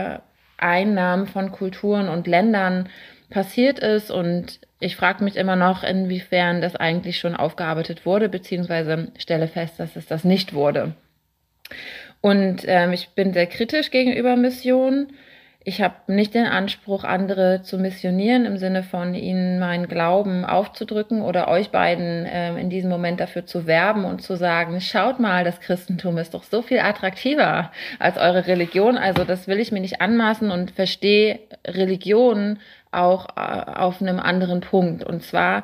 S1: Einnahmen von Kulturen und Ländern passiert ist. Und ich frage mich immer noch, inwiefern das eigentlich schon aufgearbeitet wurde, beziehungsweise stelle fest, dass es das nicht wurde. Und ähm, ich bin sehr kritisch gegenüber Missionen. Ich habe nicht den Anspruch, andere zu missionieren im Sinne von ihnen meinen Glauben aufzudrücken oder euch beiden ähm, in diesem Moment dafür zu werben und zu sagen, schaut mal, das Christentum ist doch so viel attraktiver als eure Religion. Also das will ich mir nicht anmaßen und verstehe Religion auch äh, auf einem anderen Punkt. Und zwar,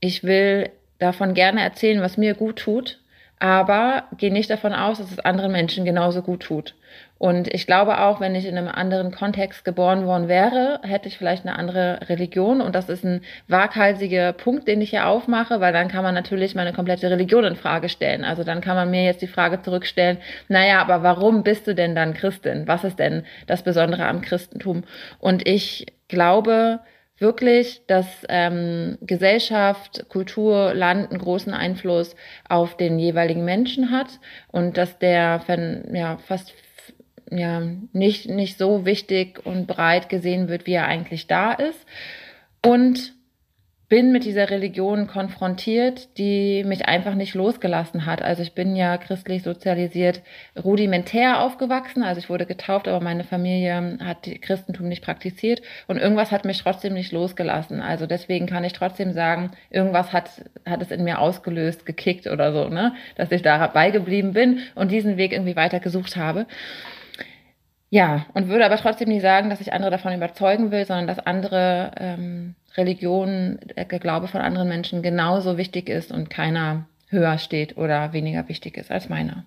S1: ich will davon gerne erzählen, was mir gut tut, aber gehe nicht davon aus, dass es anderen Menschen genauso gut tut. Und ich glaube auch, wenn ich in einem anderen Kontext geboren worden wäre, hätte ich vielleicht eine andere Religion. Und das ist ein waghalsiger Punkt, den ich hier aufmache, weil dann kann man natürlich meine komplette Religion in Frage stellen. Also dann kann man mir jetzt die Frage zurückstellen, naja, aber warum bist du denn dann Christin? Was ist denn das Besondere am Christentum? Und ich glaube, wirklich, dass ähm, Gesellschaft, Kultur, Land einen großen Einfluss auf den jeweiligen Menschen hat und dass der ja, fast ja, nicht, nicht so wichtig und breit gesehen wird, wie er eigentlich da ist. Und bin mit dieser Religion konfrontiert, die mich einfach nicht losgelassen hat. Also ich bin ja christlich sozialisiert rudimentär aufgewachsen, also ich wurde getauft, aber meine Familie hat die Christentum nicht praktiziert und irgendwas hat mich trotzdem nicht losgelassen. Also deswegen kann ich trotzdem sagen, irgendwas hat, hat es in mir ausgelöst, gekickt oder so, ne, dass ich dabei geblieben bin und diesen Weg irgendwie weiter gesucht habe. Ja, und würde aber trotzdem nicht sagen, dass ich andere davon überzeugen will, sondern dass andere ähm, Religionen, der Glaube von anderen Menschen genauso wichtig ist und keiner höher steht oder weniger wichtig ist als meiner.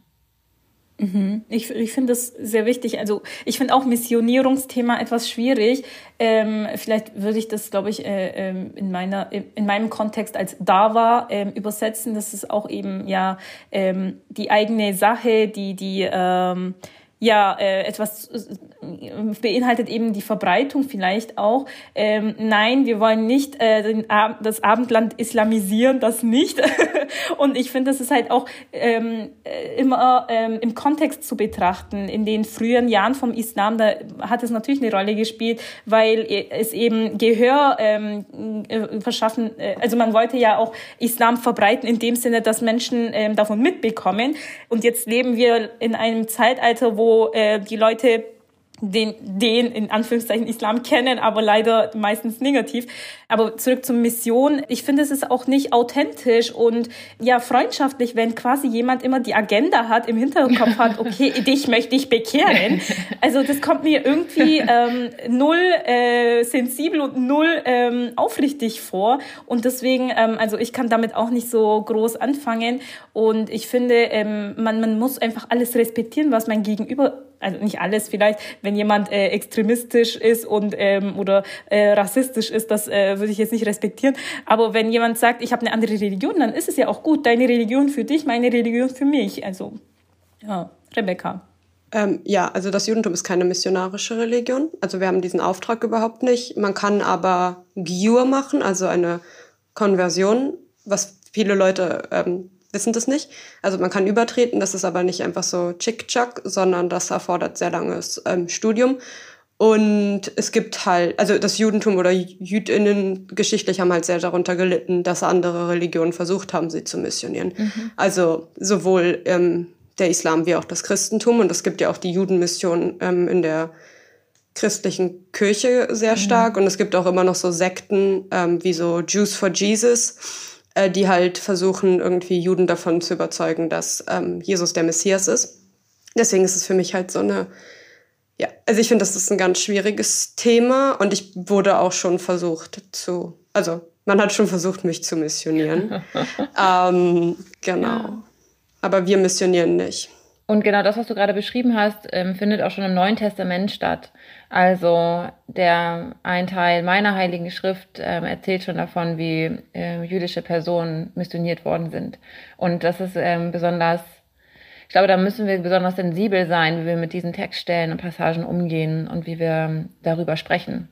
S2: Mhm. Ich, ich finde das sehr wichtig. Also ich finde auch Missionierungsthema etwas schwierig. Ähm, vielleicht würde ich das, glaube ich, äh, ähm, in meiner in meinem Kontext als Dawa ähm, übersetzen. Das ist auch eben ja ähm, die eigene Sache, die die ähm, ja äh, etwas äh, beinhaltet eben die Verbreitung vielleicht auch. Ähm, nein, wir wollen nicht äh, den Ab das Abendland islamisieren, das nicht. Und ich finde, das ist halt auch ähm, äh, immer ähm, im Kontext zu betrachten. In den früheren Jahren vom Islam, da hat es natürlich eine Rolle gespielt, weil es eben Gehör ähm, äh, verschaffen, äh, also man wollte ja auch Islam verbreiten in dem Sinne, dass Menschen ähm, davon mitbekommen. Und jetzt leben wir in einem Zeitalter, wo äh, die Leute den, den in Anführungszeichen Islam kennen, aber leider meistens negativ. Aber zurück zur Mission. Ich finde, es ist auch nicht authentisch und ja freundschaftlich, wenn quasi jemand immer die Agenda hat, im Hinterkopf hat, okay, dich möchte ich bekehren. Also das kommt mir irgendwie ähm, null äh, sensibel und null ähm, aufrichtig vor. Und deswegen, ähm, also ich kann damit auch nicht so groß anfangen. Und ich finde, ähm, man, man muss einfach alles respektieren, was mein Gegenüber also nicht alles vielleicht, wenn jemand äh, extremistisch ist und ähm, oder äh, rassistisch ist, das äh, würde ich jetzt nicht respektieren. Aber wenn jemand sagt, ich habe eine andere Religion, dann ist es ja auch gut. Deine Religion für dich, meine Religion für mich. Also ja, Rebecca.
S3: Ähm, ja, also das Judentum ist keine missionarische Religion. Also wir haben diesen Auftrag überhaupt nicht. Man kann aber Giur machen, also eine Konversion, was viele Leute ähm, wissen das nicht. Also man kann übertreten, das ist aber nicht einfach so tschick-tschack, sondern das erfordert sehr langes ähm, Studium. Und es gibt halt, also das Judentum oder Jüdinnen geschichtlich haben halt sehr darunter gelitten, dass andere Religionen versucht haben, sie zu missionieren. Mhm. Also sowohl ähm, der Islam wie auch das Christentum. Und es gibt ja auch die Judenmission ähm, in der christlichen Kirche sehr mhm. stark. Mhm. Und es gibt auch immer noch so Sekten ähm, wie so Jews for Jesus äh, die halt versuchen, irgendwie Juden davon zu überzeugen, dass ähm, Jesus der Messias ist. Deswegen ist es für mich halt so eine, ja, also ich finde, das ist ein ganz schwieriges Thema und ich wurde auch schon versucht zu, also man hat schon versucht, mich zu missionieren. ähm, genau. Ja. Aber wir missionieren nicht.
S1: Und genau das, was du gerade beschrieben hast, ähm, findet auch schon im Neuen Testament statt. Also der ein Teil meiner Heiligen Schrift ähm, erzählt schon davon, wie äh, jüdische Personen missioniert worden sind. Und das ist ähm, besonders, ich glaube, da müssen wir besonders sensibel sein, wie wir mit diesen Textstellen und Passagen umgehen und wie wir darüber sprechen.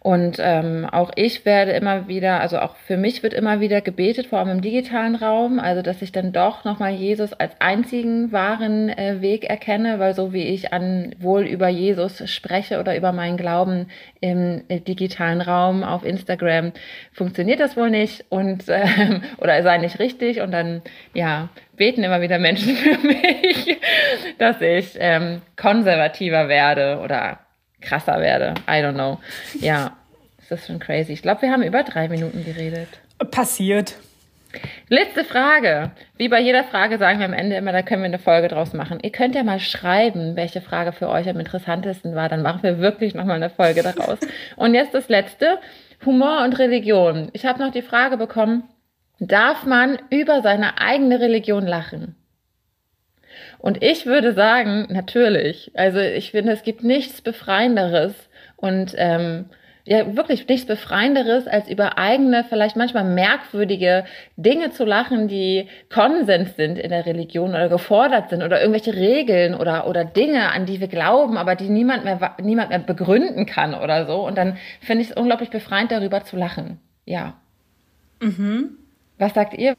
S1: Und ähm, auch ich werde immer wieder, also auch für mich wird immer wieder gebetet, vor allem im digitalen Raum, also dass ich dann doch nochmal Jesus als einzigen wahren äh, Weg erkenne, weil so wie ich an wohl über Jesus spreche oder über meinen Glauben im äh, digitalen Raum auf Instagram, funktioniert das wohl nicht und äh, oder sei nicht richtig. Und dann ja beten immer wieder Menschen für mich, dass ich ähm, konservativer werde oder krasser werde. I don't know. Ja, das ist schon crazy. Ich glaube, wir haben über drei Minuten geredet.
S2: Passiert.
S1: Letzte Frage. Wie bei jeder Frage sagen wir am Ende immer, da können wir eine Folge draus machen. Ihr könnt ja mal schreiben, welche Frage für euch am interessantesten war. Dann machen wir wirklich nochmal eine Folge daraus. Und jetzt das letzte. Humor und Religion. Ich habe noch die Frage bekommen, darf man über seine eigene Religion lachen? Und ich würde sagen, natürlich. Also ich finde, es gibt nichts Befreienderes und ähm, ja wirklich nichts Befreienderes, als über eigene, vielleicht manchmal merkwürdige Dinge zu lachen, die Konsens sind in der Religion oder gefordert sind oder irgendwelche Regeln oder, oder Dinge, an die wir glauben, aber die niemand mehr, niemand mehr begründen kann oder so. Und dann finde ich es unglaublich befreiend, darüber zu lachen. Ja. Mhm. Was sagt ihr?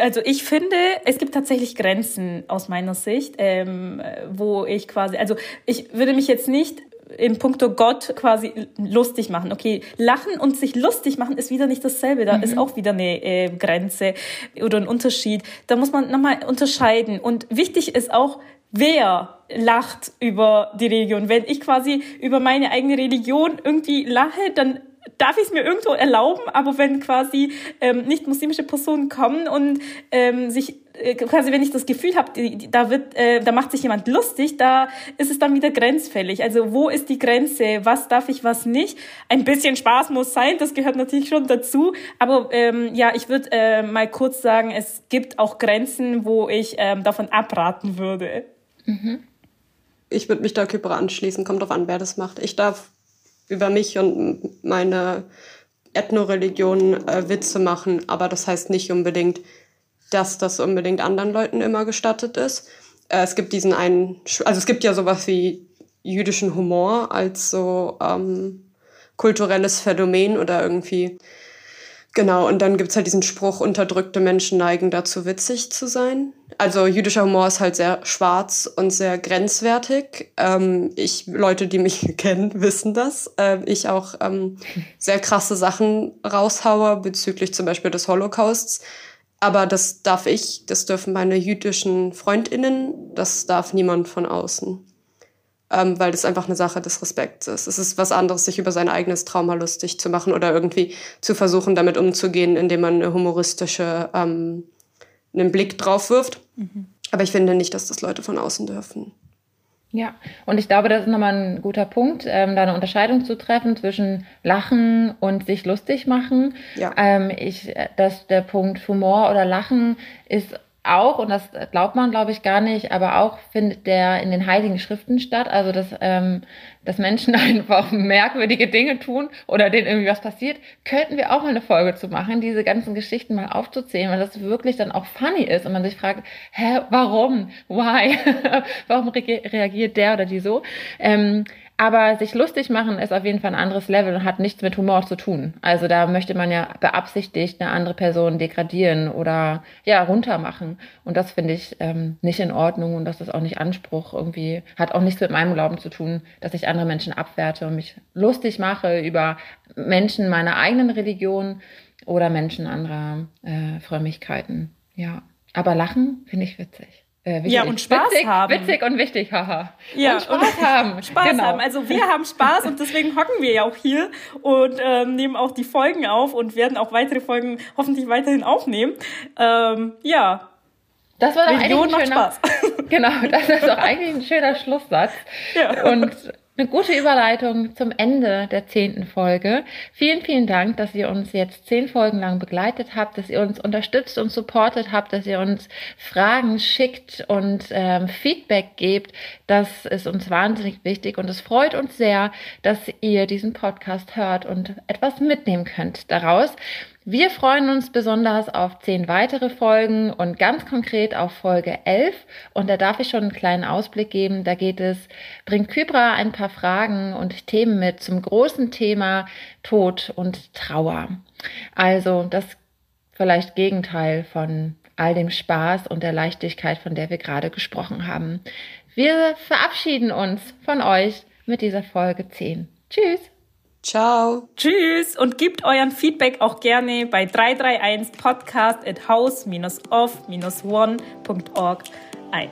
S2: Also ich finde, es gibt tatsächlich Grenzen aus meiner Sicht, ähm, wo ich quasi, also ich würde mich jetzt nicht im Punkto Gott quasi lustig machen. Okay, lachen und sich lustig machen ist wieder nicht dasselbe. Da mhm. ist auch wieder eine äh, Grenze oder ein Unterschied. Da muss man nochmal unterscheiden. Und wichtig ist auch, wer lacht über die Religion. Wenn ich quasi über meine eigene Religion irgendwie lache, dann darf ich es mir irgendwo erlauben, aber wenn quasi ähm, nicht muslimische Personen kommen und ähm, sich äh, quasi wenn ich das Gefühl habe, da wird, äh, da macht sich jemand lustig, da ist es dann wieder grenzfällig. Also wo ist die Grenze? Was darf ich, was nicht? Ein bisschen Spaß muss sein, das gehört natürlich schon dazu. Aber ähm, ja, ich würde äh, mal kurz sagen, es gibt auch Grenzen, wo ich ähm, davon abraten würde. Mhm.
S3: Ich würde mich da Kypra anschließen, kommt drauf an, wer das macht. Ich darf über mich und meine Ethnoreligion äh, Witze machen, aber das heißt nicht unbedingt, dass das unbedingt anderen Leuten immer gestattet ist. Äh, es gibt diesen einen, also es gibt ja sowas wie jüdischen Humor als so ähm, kulturelles Phänomen oder irgendwie Genau, und dann gibt's halt diesen Spruch, unterdrückte Menschen neigen dazu, witzig zu sein. Also jüdischer Humor ist halt sehr schwarz und sehr grenzwertig. Ähm, ich, Leute, die mich kennen, wissen das. Äh, ich auch ähm, sehr krasse Sachen raushaue bezüglich zum Beispiel des Holocausts. Aber das darf ich, das dürfen meine jüdischen Freundinnen, das darf niemand von außen ähm, weil das einfach eine Sache des Respekts ist. Es ist was anderes, sich über sein eigenes Trauma lustig zu machen oder irgendwie zu versuchen, damit umzugehen, indem man eine humoristische, ähm, einen Blick drauf wirft. Mhm. Aber ich finde nicht, dass das Leute von außen dürfen.
S1: Ja, und ich glaube, das ist nochmal ein guter Punkt, ähm, da eine Unterscheidung zu treffen zwischen Lachen und sich lustig machen. Ja. Ähm, ich, äh, dass der Punkt Humor oder Lachen ist auch, und das glaubt man, glaube ich, gar nicht, aber auch findet der in den Heiligen Schriften statt. Also, dass, ähm, dass Menschen einfach merkwürdige Dinge tun oder denen irgendwie was passiert, könnten wir auch mal eine Folge zu machen, diese ganzen Geschichten mal aufzuzählen, weil das wirklich dann auch funny ist und man sich fragt, hä, warum? Why? warum reagiert der oder die so? Ähm, aber sich lustig machen ist auf jeden Fall ein anderes Level und hat nichts mit Humor zu tun. Also da möchte man ja beabsichtigt eine andere Person degradieren oder ja runtermachen. Und das finde ich ähm, nicht in Ordnung und das ist auch nicht Anspruch. Irgendwie hat auch nichts mit meinem Glauben zu tun, dass ich andere Menschen abwerte und mich lustig mache über Menschen meiner eigenen Religion oder Menschen anderer äh, Frömmigkeiten. Ja, aber lachen finde ich witzig.
S2: Äh, ja, und Spaß
S1: witzig,
S2: haben.
S1: Witzig und wichtig, haha.
S2: Ja, und Spaß und haben. Spaß genau. haben. Also wir haben Spaß und deswegen hocken wir ja auch hier und ähm, nehmen auch die Folgen auf und werden auch weitere Folgen hoffentlich weiterhin aufnehmen. Ähm, ja.
S1: Das war doch Million eigentlich ein schöner, Spaß. Genau, das ist doch eigentlich ein schöner Schlusssatz. Ja. Und eine gute Überleitung zum Ende der zehnten Folge. Vielen, vielen Dank, dass ihr uns jetzt zehn Folgen lang begleitet habt, dass ihr uns unterstützt und supportet habt, dass ihr uns Fragen schickt und ähm, Feedback gebt. Das ist uns wahnsinnig wichtig und es freut uns sehr, dass ihr diesen Podcast hört und etwas mitnehmen könnt daraus. Wir freuen uns besonders auf zehn weitere Folgen und ganz konkret auf Folge 11. Und da darf ich schon einen kleinen Ausblick geben. Da geht es, bringt Kybra ein paar Fragen und Themen mit zum großen Thema Tod und Trauer. Also das vielleicht Gegenteil von all dem Spaß und der Leichtigkeit, von der wir gerade gesprochen haben. Wir verabschieden uns von euch mit dieser Folge 10. Tschüss!
S3: Ciao.
S2: Tschüss und gebt euren Feedback auch gerne bei 331 podcast at house-off-one.org ein.